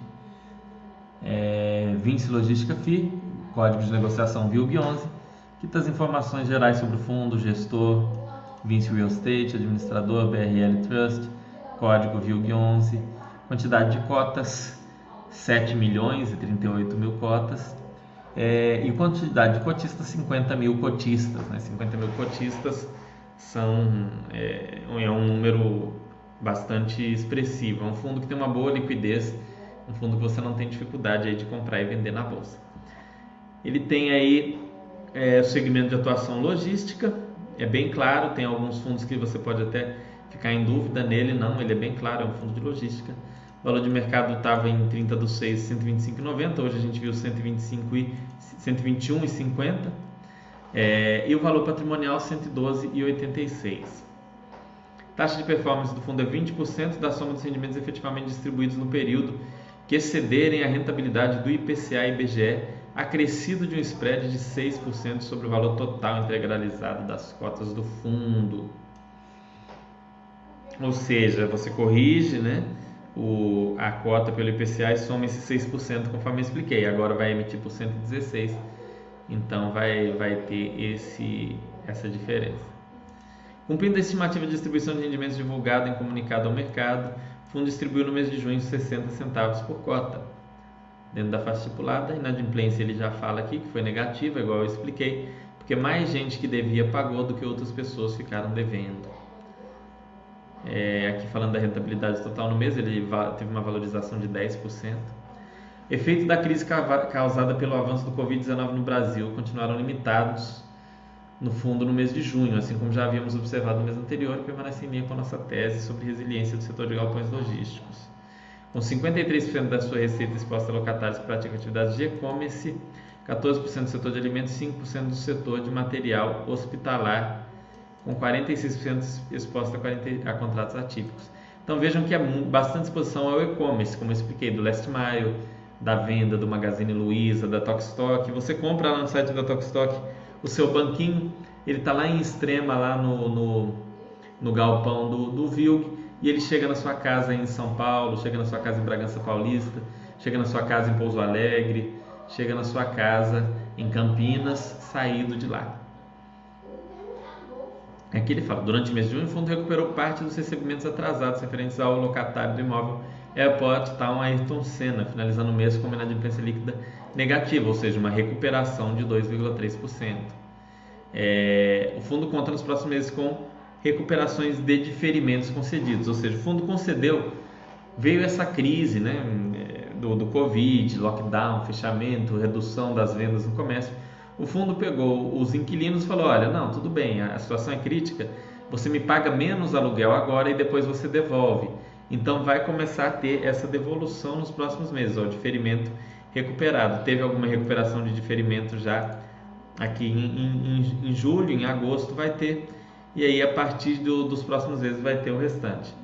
É, Vinci Logística FI, código de negociação VILG 11 que as informações gerais sobre o fundo, gestor, Vinci Real Estate, administrador, BRL Trust, código VILG11, quantidade de cotas, 7 milhões e 38 mil cotas, é, e quantidade de cotistas, 50 mil cotistas. Né? 50 mil cotistas são, é, é um número bastante expressivo. É um fundo que tem uma boa liquidez, um fundo que você não tem dificuldade aí de comprar e vender na bolsa. Ele tem aí é, o segmento de atuação logística, é bem claro, tem alguns fundos que você pode até ficar em dúvida nele, não, ele é bem claro, é um fundo de logística. O valor de mercado estava em 30 do 6, 125,90, hoje a gente viu 125 e 121,50. É, e o valor patrimonial 112,86. Taxa de performance do fundo é 20% da soma dos rendimentos efetivamente distribuídos no período que excederem a rentabilidade do IPCA e IBGE, acrescido de um spread de 6% sobre o valor total integralizado das cotas do fundo. Ou seja, você corrige né, o, a cota pelo IPCA e soma esse 6%, conforme eu expliquei. Agora vai emitir por 116%. Então vai, vai ter esse, essa diferença. Cumprindo a estimativa de distribuição de rendimentos divulgada em comunicado ao mercado, o fundo distribuiu no mês de junho 60 centavos por cota. Dentro da faixa estipulada, a inadimplência ele já fala aqui que foi negativa, igual eu expliquei, porque mais gente que devia pagou do que outras pessoas ficaram devendo. É, aqui falando da rentabilidade total no mês, ele teve uma valorização de 10%. Efeito da crise causada pelo avanço do Covid-19 no Brasil continuaram limitados no fundo no mês de junho, assim como já havíamos observado no mês anterior, e permanece em linha com a nossa tese sobre resiliência do setor de galpões logísticos. Com 53% da sua receita exposta a locatários que praticam atividades de e-commerce, 14% do setor de alimentos e 5% do setor de material hospitalar, com 46% exposta a, a contratos atípicos. Então vejam que há bastante exposição ao e-commerce, como eu expliquei, do Last Mile, da venda do Magazine Luiza, da Tokstok. Você compra lá no site da Tokstok o seu banquinho, ele está lá em extrema, lá no, no, no galpão do, do Vilg, e ele chega na sua casa em São Paulo, chega na sua casa em Bragança Paulista, chega na sua casa em Pouso Alegre, chega na sua casa em Campinas, saído de lá. Aqui ele fala, durante o mês de junho, o fundo recuperou parte dos recebimentos atrasados referentes ao locatário do imóvel Airport Town Ayrton Senna, finalizando o mês com uma inadimplência líquida negativa, ou seja, uma recuperação de 2,3%. É, o fundo conta nos próximos meses com recuperações de diferimentos concedidos, ou seja, o fundo concedeu, veio essa crise né, do, do Covid, lockdown, fechamento, redução das vendas no comércio. O fundo pegou os inquilinos e falou: olha, não, tudo bem, a situação é crítica, você me paga menos aluguel agora e depois você devolve. Então vai começar a ter essa devolução nos próximos meses, o diferimento recuperado. Teve alguma recuperação de diferimento já aqui em, em, em julho, em agosto vai ter, e aí a partir do, dos próximos meses vai ter o restante.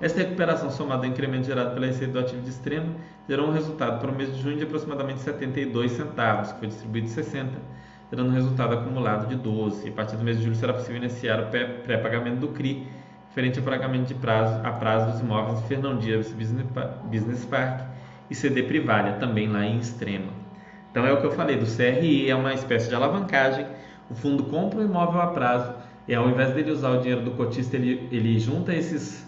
Essa recuperação somada ao incremento gerado pela receita do ativo de extremo gerou um resultado para o mês de junho de aproximadamente 72 centavos, que foi distribuído 60, gerando um resultado acumulado de 12. E a partir do mês de julho será possível iniciar o pré-pagamento do CRI referente ao pagamento de prazo a prazo dos imóveis Fernão Dias Business Park e CD Privalha, também lá em Extrema. Então é o que eu falei, do CRI é uma espécie de alavancagem, o fundo compra o imóvel a prazo e ao invés dele usar o dinheiro do cotista, ele, ele junta esses,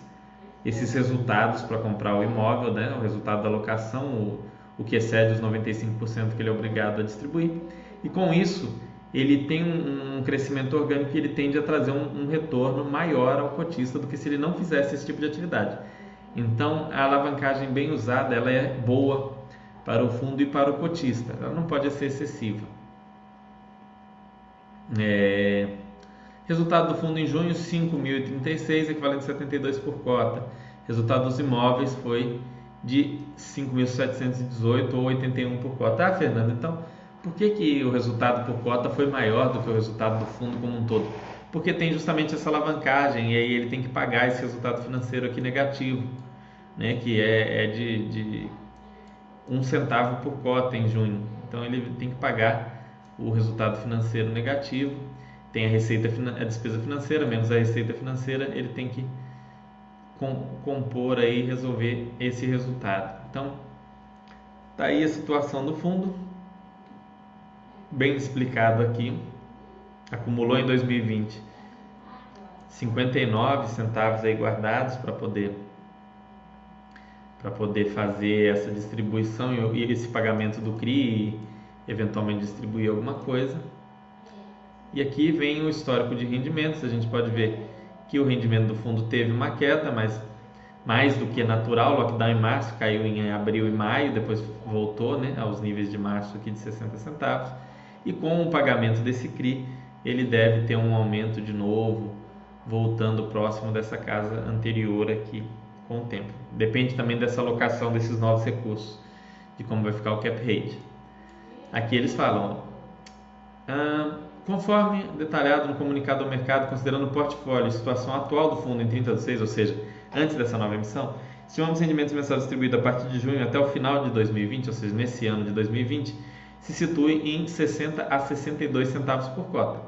esses resultados para comprar o imóvel, né? o resultado da locação, o, o que excede os 95% que ele é obrigado a distribuir, e com isso ele tem um, um crescimento orgânico e ele tende a trazer um, um, retorno maior ao cotista do que se ele não fizesse esse tipo de atividade. Então, a alavancagem bem usada ela é boa para o fundo e para o cotista. Ela não pode ser excessiva. É... Resultado do fundo em junho, 5.036, equivalente a 72 por cota. Resultado dos imóveis foi de 5.718 ou 81 por cota. Ah, Fernando, então por que, que o resultado por cota foi maior do que o resultado do fundo como um todo? Porque tem justamente essa alavancagem e aí ele tem que pagar esse resultado financeiro aqui negativo, né, que é, é de, de um centavo por cota em junho. Então ele tem que pagar o resultado financeiro negativo, tem a receita a despesa financeira menos a receita financeira, ele tem que compor aí resolver esse resultado. Então tá aí a situação do fundo bem explicado aqui. Acumulou em 2020 59 centavos aí guardados para poder para poder fazer essa distribuição e esse pagamento do CRI e eventualmente distribuir alguma coisa. E aqui vem o histórico de rendimentos. A gente pode ver que o rendimento do fundo teve uma queda, mas mais do que natural. Lockdown em março caiu em abril e maio, depois voltou né, aos níveis de março aqui de 60 centavos. E com o pagamento desse CRI, ele deve ter um aumento de novo, voltando próximo dessa casa anterior aqui com o tempo. Depende também dessa alocação desses novos recursos, de como vai ficar o cap rate. Aqui eles falam, ah, conforme detalhado no comunicado ao mercado, considerando o portfólio e situação atual do fundo em 30 de 6, ou seja, antes dessa nova emissão, estimamos rendimentos mensais distribuídos a partir de junho até o final de 2020, ou seja, nesse ano de 2020, se situe em 60 a 62 centavos por cota.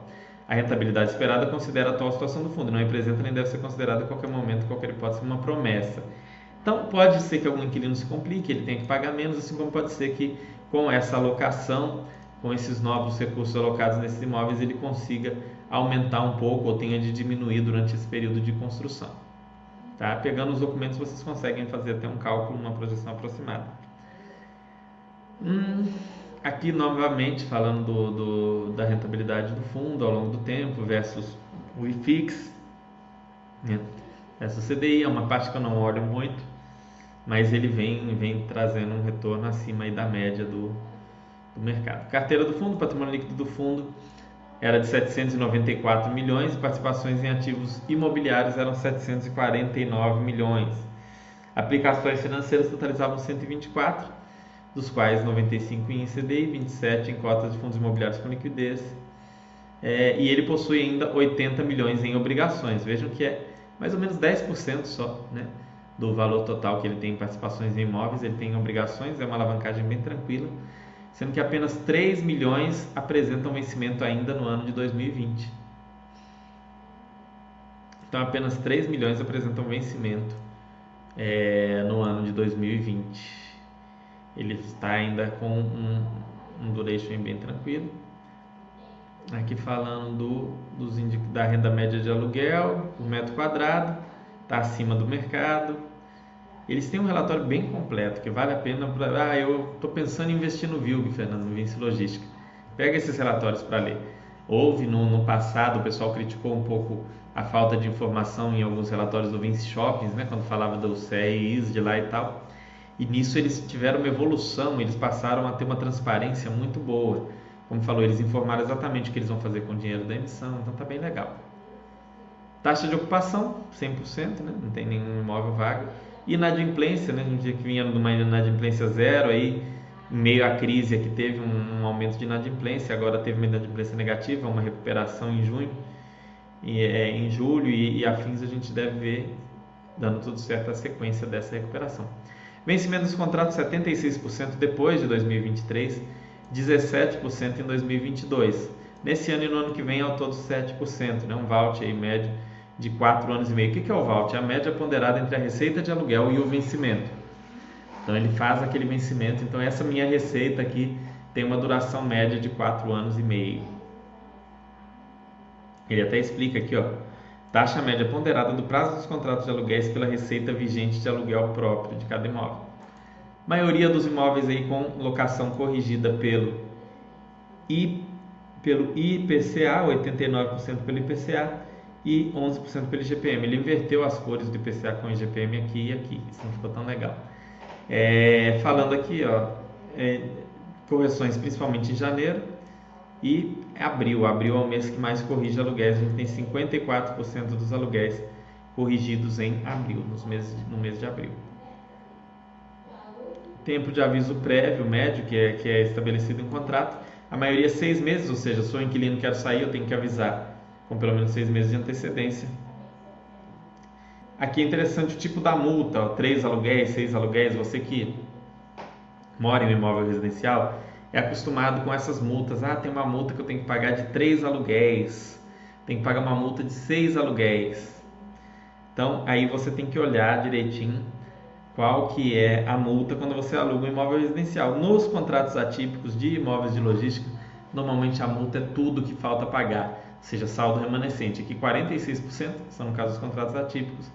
A rentabilidade esperada considera a atual situação do fundo, não representa nem deve ser considerada a qualquer momento, qualquer hipótese, uma promessa. Então, pode ser que algum inquilino se complique, ele tenha que pagar menos, assim como pode ser que com essa alocação, com esses novos recursos alocados nesses imóveis, ele consiga aumentar um pouco ou tenha de diminuir durante esse período de construção. Tá? Pegando os documentos, vocês conseguem fazer até um cálculo, uma projeção aproximada. Hum, aqui, novamente, falando do, do, da rentabilidade do fundo ao longo do tempo versus o IFIX, né? o CDI, é uma parte que eu não olho muito, mas ele vem, vem trazendo um retorno acima da média do, do mercado. Carteira do fundo, patrimônio líquido do fundo era de 794 milhões e participações em ativos imobiliários eram 749 milhões. Aplicações financeiras totalizavam 124, dos quais 95 em CDI e 27 em cotas de fundos imobiliários com liquidez. É, e ele possui ainda 80 milhões em obrigações. Vejam que é mais ou menos 10% só né, do valor total que ele tem em participações em imóveis. Ele tem obrigações, é uma alavancagem bem tranquila sendo que apenas 3 milhões apresentam vencimento ainda no ano de 2020. Então, apenas 3 milhões apresentam vencimento é, no ano de 2020. Ele está ainda com um, um duration bem tranquilo. Aqui falando do, dos da renda média de aluguel por metro quadrado, está acima do mercado eles têm um relatório bem completo que vale a pena para. Ah, eu estou pensando em investir no VILG, Fernando, no Vinci Logística. Pega esses relatórios para ler. Houve no, no, passado, o pessoal criticou um pouco a falta de informação em alguns relatórios do Vinci Shoppings, né, quando falava do CEIs de lá e tal. E nisso eles tiveram uma evolução, eles passaram a ter uma transparência muito boa. Como falou, eles informaram exatamente o que eles vão fazer com o dinheiro da emissão, então tá bem legal. Taxa de ocupação, 100%, né? não tem nenhum imóvel vago inadimplência, né? No dia que vinha numa inadimplência zero, aí meio à crise que teve um, um, aumento de inadimplência, agora teve uma inadimplência negativa, uma recuperação em junho, e, é, em julho e, e afins a gente deve ver dando tudo certo a sequência dessa recuperação. Vencimento dos contratos 76% depois de 2023, 17% em 2022. Nesse ano e no ano que vem ao todo 7%, né? um vault aí médio de 4 anos e meio. O que é o VALT? É a média ponderada entre a receita de aluguel e o vencimento. Então ele faz aquele vencimento. Então essa minha receita aqui tem uma duração média de 4 anos e meio. Ele até explica aqui, ó, taxa média ponderada do prazo dos contratos de aluguéis pela receita vigente de aluguel próprio de cada imóvel. Maioria dos imóveis aí com locação corrigida pelo I, pelo IPCA, 89% pelo IPCA e 11% pelo IGPM. Ele inverteu as cores do IPCA com IGPM aqui e aqui, isso não ficou tão legal. É, falando aqui, ó, é, correções principalmente em janeiro e abril. Abril é o mês que mais corrige aluguéis, a gente tem 54% dos aluguéis corrigidos em abril, nos meses, no mês de abril. Tempo de aviso prévio, médio, que é, que é estabelecido em contrato, a maioria é seis meses, ou seja, sou inquilino, quero sair, eu tenho que avisar com pelo menos seis meses de antecedência. Aqui é interessante o tipo da multa, ó, três aluguéis, seis aluguéis, você que mora em um imóvel residencial é acostumado com essas multas. Ah, tem uma multa que eu tenho que pagar de três aluguéis, tem que pagar uma multa de seis aluguéis. Então aí você tem que olhar direitinho qual que é a multa quando você aluga um imóvel residencial. Nos contratos atípicos de imóveis de logística, normalmente a multa é tudo que falta pagar seja saldo remanescente. Aqui 46%, são no caso os contratos atípicos,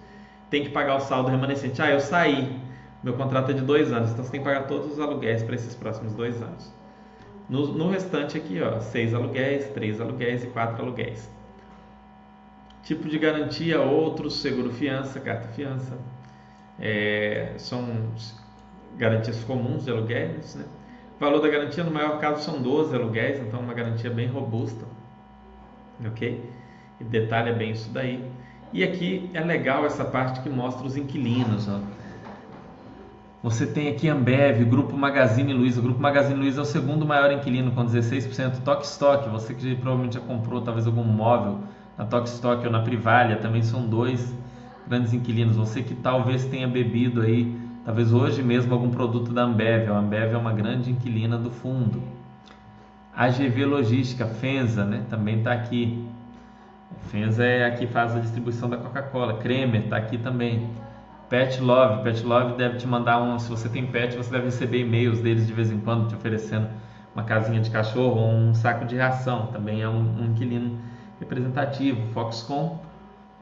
tem que pagar o saldo remanescente. Ah, eu saí, meu contrato é de dois anos, então você tem que pagar todos os aluguéis para esses próximos dois anos. No, no restante aqui, ó, seis aluguéis, três aluguéis e quatro aluguéis. Tipo de garantia, outros, seguro fiança, carta fiança. é, são garantias comuns de aluguéis. Né? O valor da garantia, no maior caso, são 12 aluguéis, então uma garantia bem robusta. Ok? E detalha bem isso daí. E aqui é legal essa parte que mostra os inquilinos. Ó. Você tem aqui Ambev, Grupo Magazine Luiza. O Grupo Magazine Luiza é o segundo maior inquilino, com 16%. Toque Stock, você que provavelmente já comprou talvez algum móvel na Toque Stock ou na Privalia, também são dois grandes inquilinos. Você que talvez tenha bebido aí, talvez hoje mesmo, algum produto da Ambev. A Ambev é uma grande inquilina do fundo. AGV Logística, Fenza, né? também está aqui. Fenza é a que faz a distribuição da Coca-Cola. Kremer está aqui também. Pet Love, Pet Love deve te mandar um, se você tem pet, você deve receber e-mails deles de vez em quando te oferecendo uma casinha de cachorro ou um saco de ração, também é um, um inquilino representativo, Foxconn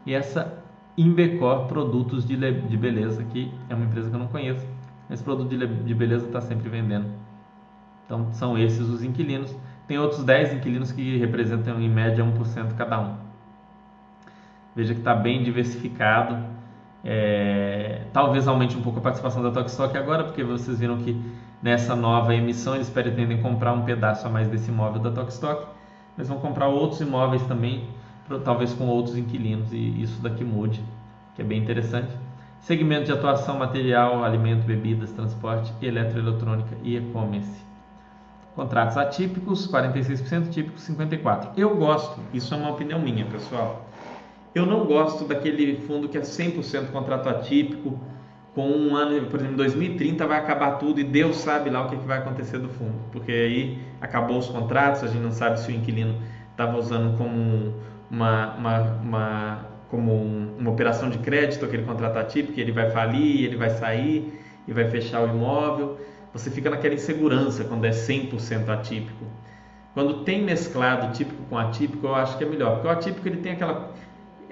e essa Imbecor Produtos de, de Beleza, que é uma empresa que eu não conheço, esse produto de, de beleza está sempre vendendo. Então são esses os inquilinos. Tem outros 10 inquilinos que representam em média 1% cada um. Veja que está bem diversificado é, talvez aumente um pouco a participação da Tokstok agora, porque vocês viram que nessa nova emissão eles pretendem comprar um pedaço a mais desse imóvel da Tokstok, mas vão comprar outros imóveis também, talvez com outros inquilinos, e isso daqui mude, que é bem interessante. Segmento de atuação: material, alimento, bebidas, transporte, eletroeletrônica e e-commerce. Contratos atípicos, 46%, típicos 54%. Eu gosto, isso é uma opinião minha, pessoal. Eu não gosto daquele fundo que é 100% contrato atípico, com um ano, por exemplo, 2030 vai acabar tudo e Deus sabe lá o que, vai acontecer do fundo, porque aí acabou os contratos, a gente não sabe se o inquilino estava usando como uma, uma, uma como uma operação de crédito aquele contrato atípico, ele vai falir, ele vai sair e vai fechar o imóvel. Você fica naquela insegurança quando é 100% atípico. Quando tem mesclado típico com atípico, eu acho que é melhor, porque o atípico ele tem aquela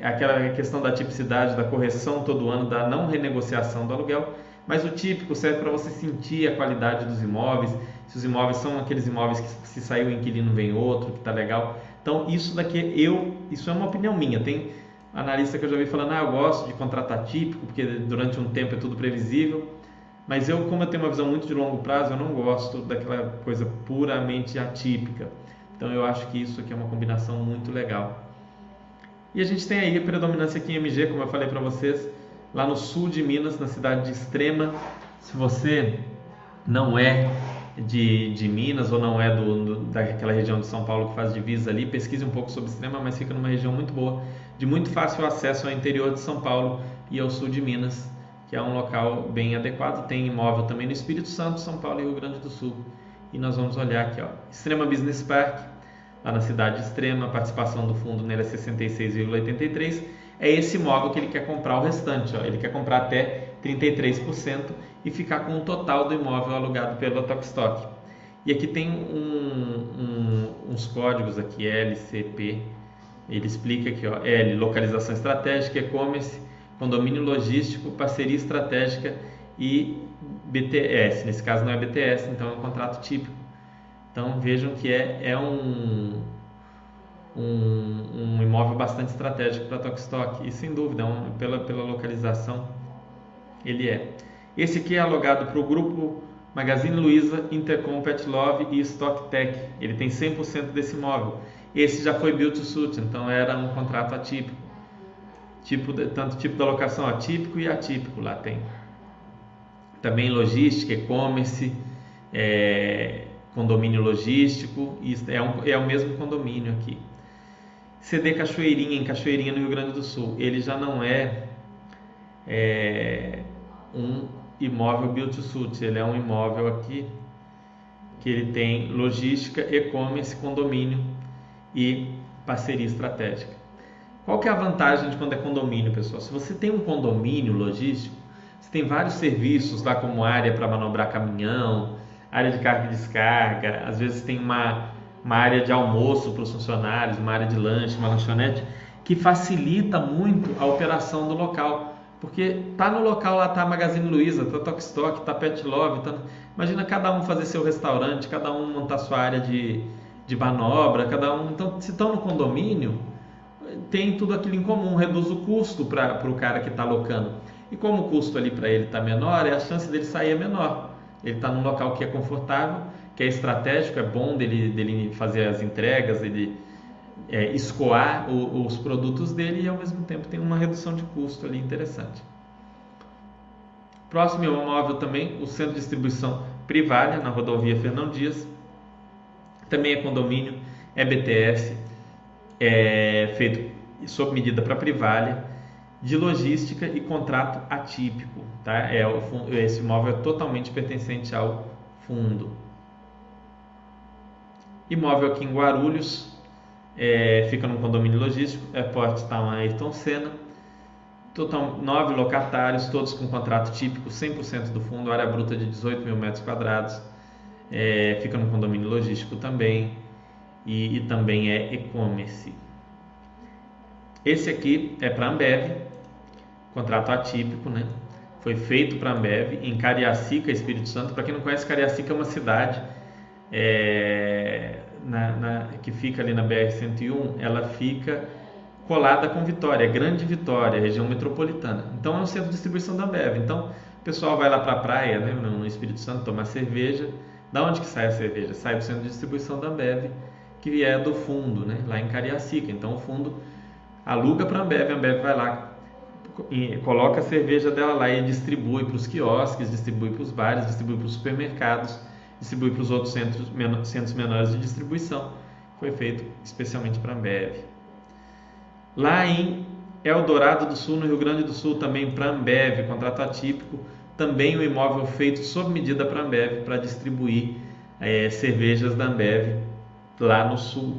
aquela questão da tipicidade, da correção todo ano, da não renegociação do aluguel, mas o típico serve para você sentir a qualidade dos imóveis, se os imóveis são aqueles imóveis que se sair o inquilino vem outro, que está legal. Então isso daqui eu, isso é uma opinião minha. Tem analista que eu já vi falando, ah, eu gosto de contratar típico porque durante um tempo é tudo previsível. Mas eu, como eu tenho uma visão muito de longo prazo, eu não gosto daquela coisa puramente atípica. Então eu acho que isso aqui é uma combinação muito legal. E a gente tem aí a predominância aqui em MG, como eu falei para vocês, lá no sul de Minas, na cidade de Extrema. Se você não é de, de Minas ou não é do, do, daquela região de São Paulo que faz divisa ali, pesquise um pouco sobre Extrema, mas fica numa região muito boa, de muito fácil acesso ao interior de São Paulo e ao sul de Minas, que é um local bem adequado. Tem imóvel também no Espírito Santo, São Paulo e Rio Grande do Sul. E nós vamos olhar aqui, ó, Extrema Business Park, lá na cidade extrema, a participação do fundo nele é 66,83%. É esse imóvel que ele quer comprar o restante, ó. ele quer comprar até 33% e ficar com o total do imóvel alugado pelo Tokstok. E aqui tem um, um, uns códigos aqui, LCP, ele explica aqui, ó, L, localização estratégica, e-commerce, condomínio logístico, parceria estratégica e BTS. Nesse caso não é BTS, então é um contrato típico. Então vejam que é, é um, um, um imóvel bastante estratégico para Tokstok e sem dúvida, é um, pela, pela localização, ele é. Esse aqui é alugado para o grupo Magazine Luiza, Intercom Pet Love e Stock Tech. Ele tem 100% desse imóvel. Esse já foi built to suit, então era um contrato atípico. Tipo, tanto tipo da locação atípico e atípico lá tem. Também logística, e-commerce, é, condomínio logístico, é, um, é o mesmo condomínio aqui. CD Cachoeirinha, em Cachoeirinha, no Rio Grande do Sul, ele já não é, é um imóvel built to suit, ele é um imóvel aqui que ele tem logística, e-commerce, condomínio e parceria estratégica. Qual que é a vantagem de quando é condomínio, pessoal? Se você tem um condomínio logístico, você tem vários serviços lá como área para manobrar caminhão, área de carga e descarga, às vezes tem uma, uma área de almoço para os funcionários, uma área de lanche, uma lanchonete, que facilita muito a operação do local. Porque tá no local lá, tá a Magazine Luiza, tá Tokstok, tá Pet Love, tá... imagina cada um fazer seu restaurante, cada um montar sua área de, de manobra, cada um. Então, se estão no condomínio, tem tudo aquilo em comum, reduz o custo para o cara que está alocando. E como o custo ali para ele está menor, a chance dele sair é menor. Ele está num local que é confortável, que é estratégico, é bom dele, dele fazer as entregas, ele é, escoar o, os produtos dele e ao mesmo tempo tem uma redução de custo ali interessante. Próximo imóvel também, o centro de distribuição Privalha, na rodovia Fernão Dias. Também é condomínio, é BTS, é feito sob medida para Privalha, de logística e contrato atípico. Tá? É, esse imóvel é totalmente pertencente ao fundo. Imóvel aqui em Guarulhos, é, fica num condomínio logístico, é Port Town Ayrton Senna. Total, nove locatários, todos com contrato típico, 100% do fundo, área bruta de 18 mil metros quadrados. É, fica no condomínio logístico também e, e também é e-commerce. Esse aqui é para Ambev, contrato atípico, né? Foi feito para Ambev em Cariacica, Espírito Santo. Para quem não conhece, Cariacica é uma cidade é, na, na, que fica ali na BR-101, ela fica colada com Vitória, Grande Vitória, região metropolitana. Então é um centro de distribuição da Ambev. Então o pessoal vai lá para a praia, né, no Espírito Santo, tomar cerveja. Da onde que sai a cerveja? Sai do centro de distribuição da Ambev, que é do fundo, né, lá em Cariacica. Então o fundo aluga para a Ambev, a Ambev vai lá coloca a cerveja dela lá e distribui para os quiosques, distribui para os bares, distribui para os supermercados distribui para os outros centros, centros menores de distribuição. Foi feito especialmente para a Ambev. Lá em Eldorado do Sul, no Rio Grande do Sul, também para a Ambev, contrato atípico, também um imóvel feito sob medida para a Ambev, para distribuir é, cervejas da Ambev lá no Sul.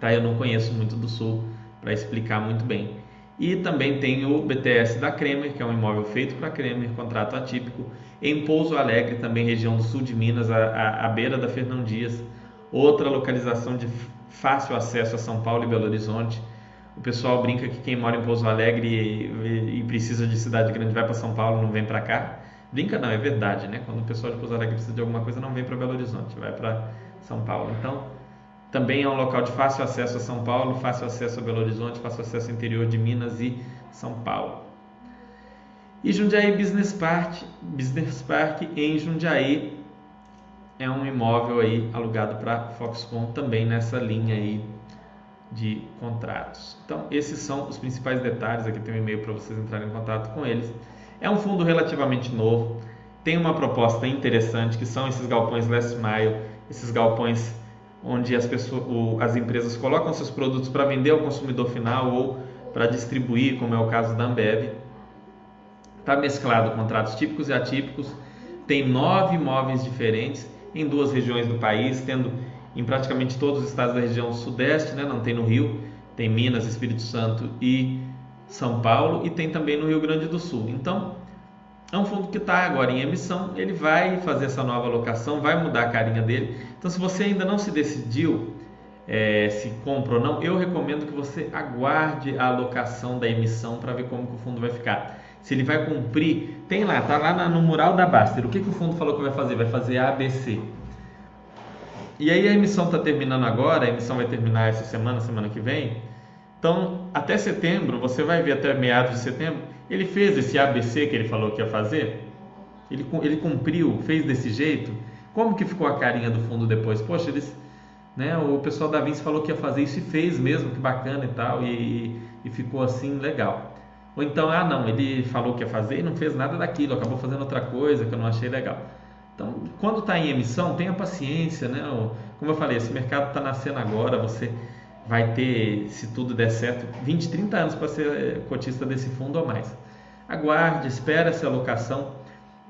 Tá? Eu não conheço muito do Sul para explicar muito bem. E também tem o BTS da Kremer, que é um imóvel feito para Kremer, contrato atípico, em Pouso Alegre, também região do sul de Minas, à beira da Fernão Dias. Outra localização de fácil acesso a São Paulo e Belo Horizonte. O pessoal brinca que quem mora em Pouso Alegre e, e precisa de cidade grande vai para São Paulo, não vem para cá. Brinca não, é verdade, né? Quando o pessoal de Pouso Alegre precisa de alguma coisa, não vem para Belo Horizonte, vai para São Paulo. Então, também é um local de fácil acesso a São Paulo, fácil acesso a Belo Horizonte, fácil acesso ao interior de Minas e São Paulo. E Jundiaí Business Park, Business Park em Jundiaí é um imóvel aí alugado para Foxconn também nessa linha aí de contratos. Então, esses são os principais detalhes. Aqui tem um e-mail para vocês entrarem em contato com eles. É um fundo relativamente novo, tem uma proposta interessante que são esses galpões last mile, esses galpões onde as pessoas, as empresas colocam seus produtos para vender ao consumidor final ou para distribuir, como é o caso da Ambev. Está mesclado contratos típicos e atípicos. Tem nove imóveis diferentes em duas regiões do país, tendo em praticamente todos os estados da região sudeste, né? não tem no Rio, tem Minas, Espírito Santo e São Paulo, e tem também no Rio Grande do Sul. Então, é um fundo que está agora em emissão, ele vai fazer essa nova alocação, vai mudar a carinha dele. Então, se você ainda não se decidiu é, se compra ou não, eu recomendo que você aguarde a alocação da emissão para ver como que o fundo vai ficar. Se ele vai cumprir, tem lá, tá lá no mural da Baster. O que, que o fundo falou que vai fazer? Vai fazer ABC. E aí a emissão está terminando agora, a emissão vai terminar essa semana, semana que vem. Então, até setembro, você vai ver até meados de setembro, ele fez esse ABC que ele falou que ia fazer? Ele, ele cumpriu, fez desse jeito? Como que ficou a carinha do fundo depois? Poxa, eles, né, o pessoal da Vinci falou que ia fazer isso e fez mesmo, que bacana e tal, e, e ficou assim legal. Ou então, ah não, ele falou que ia fazer e não fez nada daquilo, acabou fazendo outra coisa que eu não achei legal. Então, quando está em emissão, tenha paciência, né? Como eu falei, esse mercado está nascendo agora, você vai ter, se tudo der certo, 20, 30 anos para ser cotista desse fundo ou mais. Aguarde, espere essa alocação.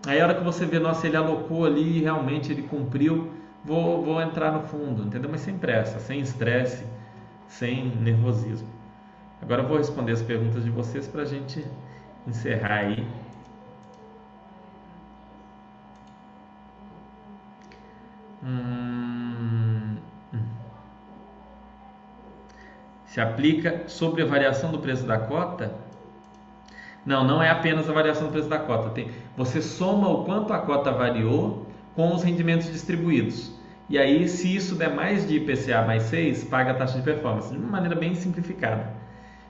Aí a hora que você vê, nossa, ele alocou ali, realmente ele cumpriu, vou, vou entrar no fundo, entendeu? Mas sem pressa, sem estresse, sem nervosismo. Agora eu vou responder as perguntas de vocês para a gente encerrar aí. Hum... Se aplica sobre a variação do preço da cota? Não, não é apenas a variação do preço da cota. Tem, você soma o quanto a cota variou com os rendimentos distribuídos. E aí, se isso der mais de IPCA mais 6, paga a taxa de performance, de uma maneira bem simplificada.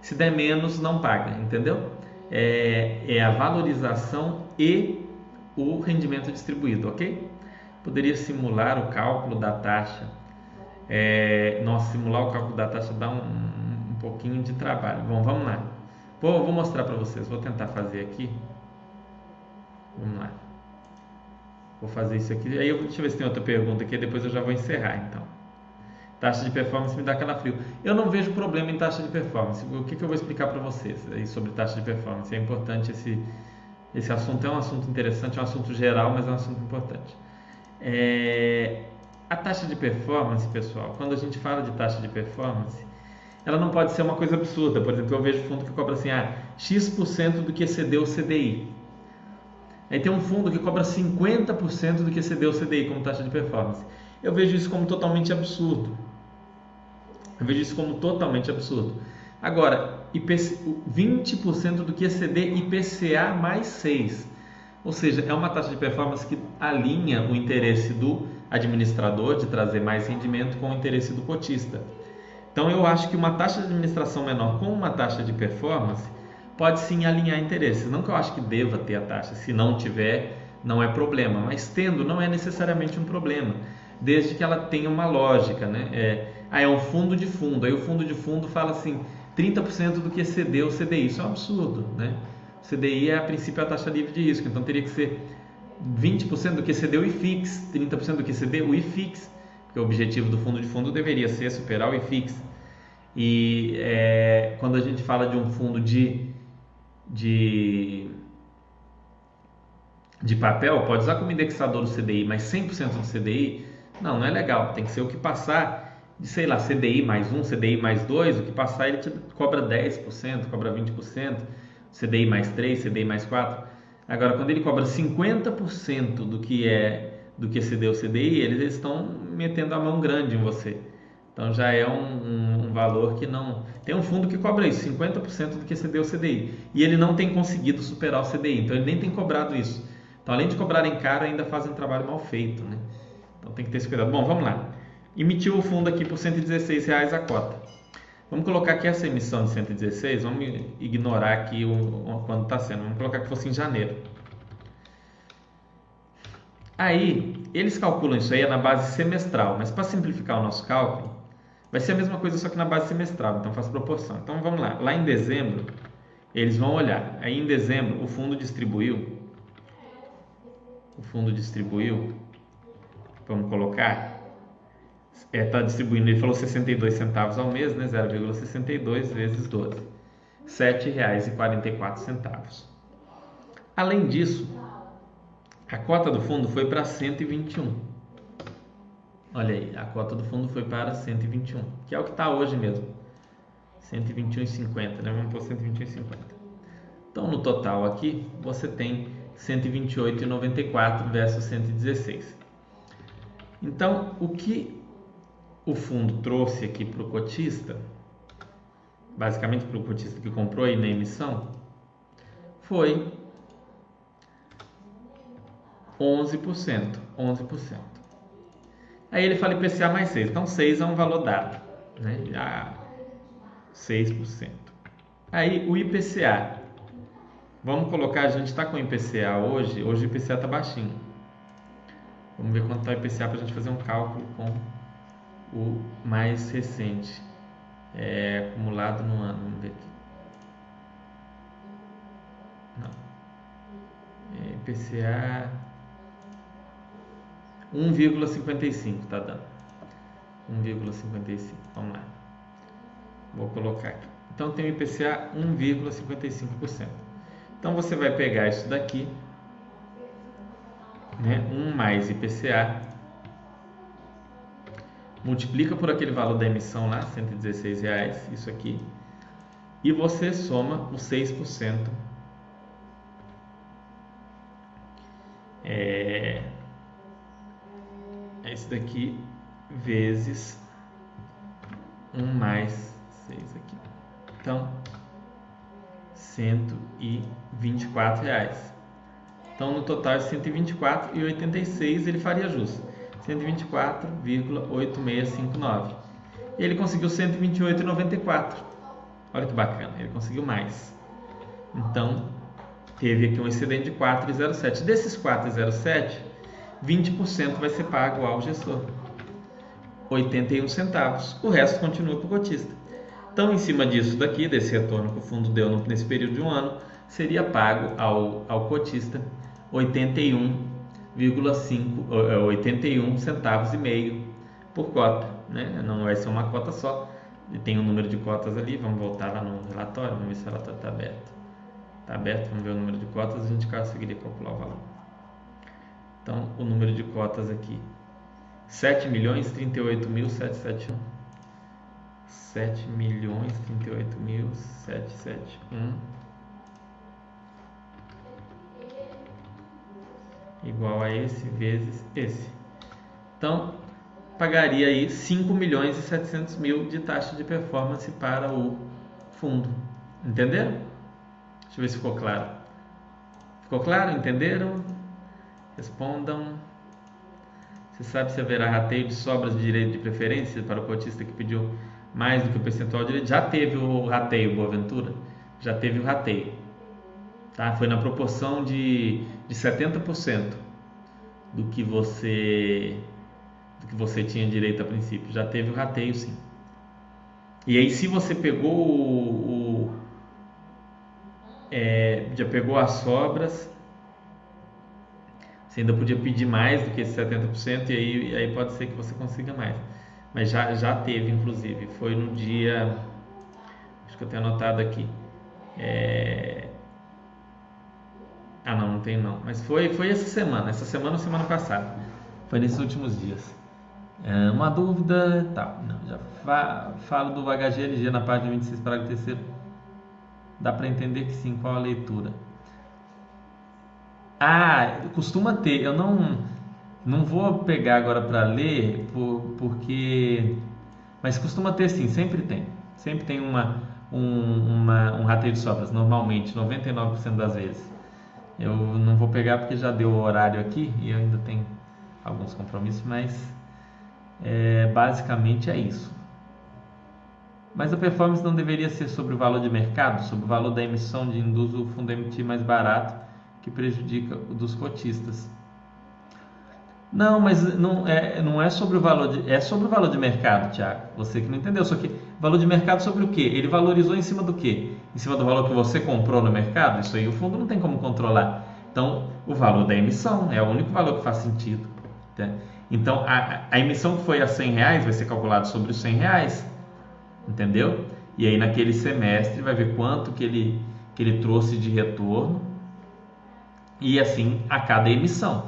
Se der menos, não paga, entendeu? é, é a valorização e o rendimento distribuído, ok? Poderia simular o cálculo da taxa. É, nossa, simular o cálculo da taxa dá um, um pouquinho de trabalho. Bom, vamos lá. Vou, vou mostrar para vocês. Vou tentar fazer aqui. Vamos lá. Vou fazer isso aqui. Aí eu, deixa eu ver se tem outra pergunta aqui. Depois eu já vou encerrar então. Taxa de performance me dá calafrio. Eu não vejo problema em taxa de performance. O que, que eu vou explicar para vocês aí sobre taxa de performance? É importante esse, esse assunto. É um assunto interessante, é um assunto geral, mas é um assunto importante. É, a taxa de performance, pessoal, quando a gente fala de taxa de performance, ela não pode ser uma coisa absurda. Por exemplo, eu vejo fundo que cobra assim, ah, X% do que excedeu o CDI. Aí tem um fundo que cobra 50% do que excedeu o CDI como taxa de performance. Eu vejo isso como totalmente absurdo. Eu vejo isso como totalmente absurdo. Agora, IPC, 20% do que exceder IPCA mais 6. Ou seja, é uma taxa de performance que alinha o interesse do administrador de trazer mais rendimento com o interesse do cotista. Então, eu acho que uma taxa de administração menor com uma taxa de performance pode sim alinhar interesses. Não que eu acho que deva ter a taxa, se não tiver, não é problema, mas tendo não é necessariamente um problema desde que ela tenha uma lógica, né? É, ah, é um fundo de fundo, aí o fundo de fundo fala assim, 30% do que excedeu o CDI, isso é um absurdo, né? O CDI é a princípio a taxa livre de risco, então teria que ser 20% do excedeu o IFIX, 30% do excedeu o IFIX, porque o objetivo do fundo de fundo deveria ser superar o IFIX. E é, quando a gente fala de um fundo de, de de papel, pode usar como indexador do CDI, mas 100% do CDI não, não é legal. Tem que ser o que passar de, sei lá, CDI mais 1, CDI mais 2, o que passar ele te cobra 10%, cobra 20%, CDI mais 3, CDI mais 4. Agora, quando ele cobra 50% do que é do que excedeu o CDI, eles estão metendo a mão grande em você. Então já é um, um, valor que não. Tem um fundo que cobra isso, 50% do que excedeu o CDI. E ele não tem conseguido superar o CDI, então ele nem tem cobrado isso. Então, além de cobrarem caro, ainda fazem um trabalho mal feito. Né? Então tem que ter esse cuidado. Bom, vamos lá. Emitiu o fundo aqui por 116 reais a cota. Vamos colocar aqui essa emissão de 116, vamos ignorar aqui o, o quando está sendo, vamos colocar que fosse em janeiro. Aí, eles calculam isso aí na base semestral, mas para simplificar o nosso cálculo, vai ser a mesma coisa só que na base semestral, então faz proporção. Então vamos lá, lá em dezembro, eles vão olhar, aí em dezembro o fundo distribuiu, o fundo distribuiu vamos colocar, está é, tá distribuindo, ele falou 62 centavos ao mês, né? 0,62 vezes 12, R$ 7,44. Além disso, a cota do fundo foi para 121. Olha aí, a cota do fundo foi para 121, que é o que está hoje mesmo. 121,50, né? Vamos pôr 121,50. Então, no total aqui, você tem 128,94 versus 116. Então, o que o fundo trouxe aqui para o cotista, basicamente para o cotista que comprou aí na emissão, foi 11%. 11%. Aí ele fala IPCA mais 6. Então 6 é um valor dado. Né? Ah, 6%. Aí o IPCA. Vamos colocar, a gente está com IPCA hoje. Hoje o IPCA está baixinho. Vamos ver quanto está o IPCA para a gente fazer um cálculo com o mais recente, é, acumulado no ano. Vamos ver aqui. Não. É, IPCA 1,55 está dando. 1,55. Vamos lá. Vou colocar aqui. Então tem o IPCA 1,55%. Então você vai pegar isso daqui né? 1 mais IPCA, multiplica por aquele valor da emissão lá, 116 reais, isso aqui, e você soma os 6%. É, é esse daqui vezes 1 mais 6 aqui. Então, 124 reais. Então, no total é 124,86 ele faria jus. 124,8659. Ele conseguiu 128,94. Olha que bacana, ele conseguiu mais. Então, teve aqui um excedente de 4,07. Desses 4,07, 20% vai ser pago ao gestor. 81 centavos. O resto continua para o cotista. Então, em cima disso daqui, desse retorno que o fundo deu nesse período de um ano, seria pago ao, ao cotista 81,5 81 é, centavos e meio por cota, né? Não vai ser uma cota só. Tem um número de cotas ali, vamos voltar lá no relatório, vamos ver se o relatório está aberto. Está aberto, vamos ver o número de cotas, a gente conseguiria calcular o valor. Então, o número de cotas aqui, 7 milhões 38 mil 771. 7 milhões 38 mil 771 igual a esse vezes esse. Então, pagaria aí 5 milhões e 700 mil de taxa de performance para o fundo. Entenderam? Deixa eu ver se ficou claro. Ficou claro? Entenderam? Respondam. Você sabe se haverá rateio de sobras de direito de preferência para o cotista que pediu mais do que o percentual de direito? Já teve o rateio, Boaventura? Já teve o rateio. Tá? Foi na proporção de, de 70% do que você do que você tinha direito a princípio. Já teve o rateio, sim. E aí, se você pegou o, o é, já pegou as sobras, você ainda podia pedir mais do que esse 70% e aí, e aí pode ser que você consiga mais. Mas já, já teve, inclusive. Foi no dia. Acho que eu tenho anotado aqui. É, ah, não, não tem não. Mas foi, foi essa semana. Essa semana ou semana passada. Foi nesses últimos dias. É, uma dúvida, tá, não, já fa falo do HGLG na página 26, parágrafo 3 Dá para entender que sim, qual a leitura? Ah, costuma ter, eu não não vou pegar agora para ler por, porque mas costuma ter sim, sempre tem. Sempre tem uma um, uma, um rateio de sobras, normalmente, 99% das vezes. Eu não vou pegar porque já deu o horário aqui e eu ainda tenho alguns compromissos, mas é, basicamente é isso. Mas a performance não deveria ser sobre o valor de mercado, sobre o valor da emissão de induz o fundo emitir mais barato, que prejudica o dos cotistas. Não, mas não é, não é sobre o valor de, é sobre o valor de mercado, Tiago. Você que não entendeu. Só que valor de mercado sobre o quê? Ele valorizou em cima do quê? Em cima do valor que você comprou no mercado? Isso aí o fundo não tem como controlar. Então, o valor da emissão é o único valor que faz sentido. Tá? Então, a, a emissão que foi a 100 reais vai ser calculada sobre os 100 reais, entendeu? E aí, naquele semestre, vai ver quanto que ele, que ele trouxe de retorno e assim a cada emissão.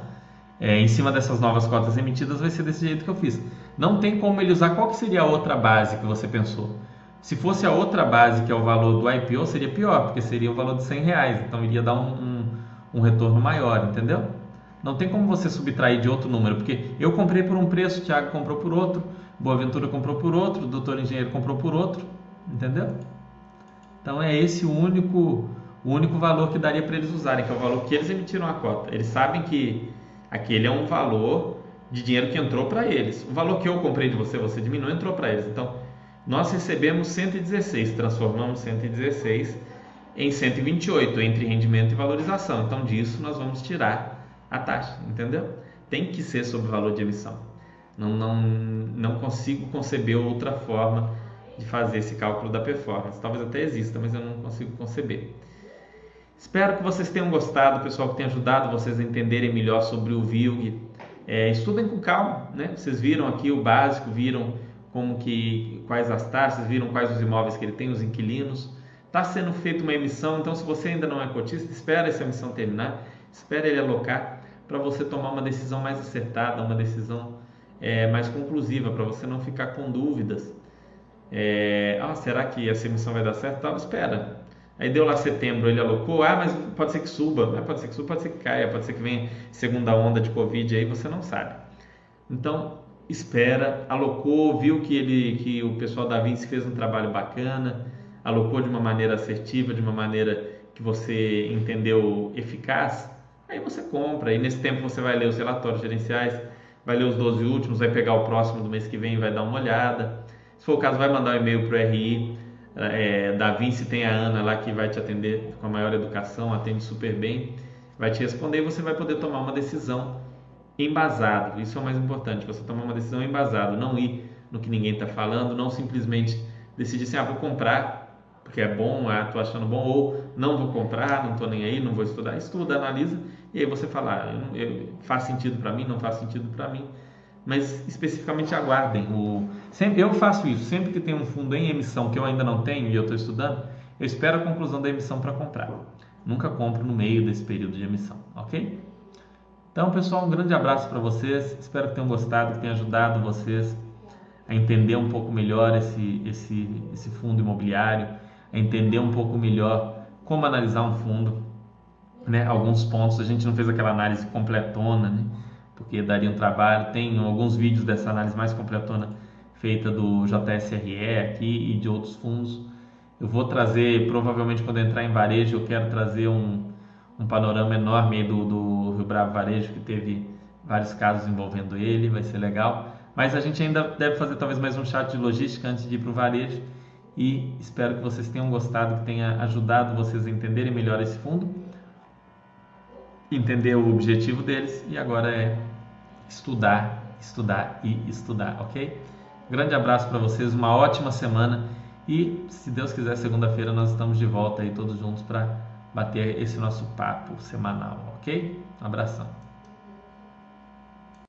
É, em cima dessas novas cotas emitidas, vai ser desse jeito que eu fiz. Não tem como ele usar qual que seria a outra base que você pensou. Se fosse a outra base, que é o valor do IPO, seria pior, porque seria o valor de 100 reais, então iria dar um, um, um retorno maior, entendeu? Não tem como você subtrair de outro número, porque eu comprei por um preço, o Thiago comprou por outro, Boaventura comprou por outro, o doutor engenheiro comprou por outro, entendeu? Então é esse o único, o único valor que daria para eles usarem, que é o valor que eles emitiram a cota. Eles sabem que aquele é um valor de dinheiro que entrou para eles. O valor que eu comprei de você, você diminuiu, entrou para eles. Então, nós recebemos 116, transformamos 116 em 128 entre rendimento e valorização. Então, disso nós vamos tirar a taxa, entendeu? Tem que ser sobre o valor de emissão. Não, não, não consigo conceber outra forma de fazer esse cálculo da performance. Talvez até exista, mas eu não consigo conceber. Espero que vocês tenham gostado, pessoal, que tenha ajudado vocês a entenderem melhor sobre o VILG. É, estudem com calma, né? Vocês viram aqui o básico, viram como que quais as taxas, viram quais os imóveis que ele tem, os inquilinos. Está sendo feita uma emissão, então se você ainda não é cotista, espera essa emissão terminar, espera ele alocar para você tomar uma decisão mais acertada, uma decisão é, mais conclusiva, para você não ficar com dúvidas. É, ah, será que essa emissão vai dar certo? Tava, espera. Aí deu lá setembro, ele alocou, ah, mas pode ser que suba, ah, pode ser que suba, pode ser que caia, pode ser que venha segunda onda de Covid aí, você não sabe. Então, espera, alocou, viu que ele, que o pessoal da Vinci fez um trabalho bacana, alocou de uma maneira assertiva, de uma maneira que você entendeu eficaz, Aí você compra, e nesse tempo você vai ler os relatórios gerenciais, vai ler os 12 últimos, vai pegar o próximo do mês que vem vai dar uma olhada. Se for o caso, vai mandar um e-mail para o RI é, da Vinci tem a Ana lá que vai te atender com a maior educação, atende super bem, vai te responder e você vai poder tomar uma decisão embasado. Isso é o mais importante, você tomar uma decisão embasado, não ir no que ninguém está falando, não simplesmente decidir assim, ah, vou comprar porque é bom, ah, tô achando bom, ou não vou comprar, não tô nem aí, não vou estudar. Estuda, analisa e aí você fala, ah, eu, eu, faz sentido para mim, não faz sentido para mim. Mas especificamente aguardem. O, sempre, eu faço isso, sempre que tem um fundo em emissão que eu ainda não tenho e eu estou estudando, eu espero a conclusão da emissão para comprar. Nunca compro no meio desse período de emissão, ok? Então, pessoal, um grande abraço para vocês. Espero que tenham gostado, que tenha ajudado vocês a entender um pouco melhor esse, esse, esse fundo imobiliário, a entender um pouco melhor como analisar um fundo, né? Alguns pontos a gente não fez aquela análise completona, né? Porque daria um trabalho. Tem alguns vídeos dessa análise mais completona feita do JSRE aqui e de outros fundos. Eu vou trazer, provavelmente quando entrar em varejo, eu quero trazer um, um panorama enorme do, do Rio Bravo Varejo, que teve vários casos envolvendo ele, vai ser legal. Mas a gente ainda deve fazer talvez mais um chat de logística antes de ir para o varejo e espero que vocês tenham gostado, que tenha ajudado vocês a entenderem melhor esse fundo, entender o objetivo deles e agora é estudar, estudar e estudar, ok? Grande abraço para vocês, uma ótima semana e se Deus quiser, segunda-feira nós estamos de volta aí todos juntos para bater esse nosso papo semanal, ok? Um abração.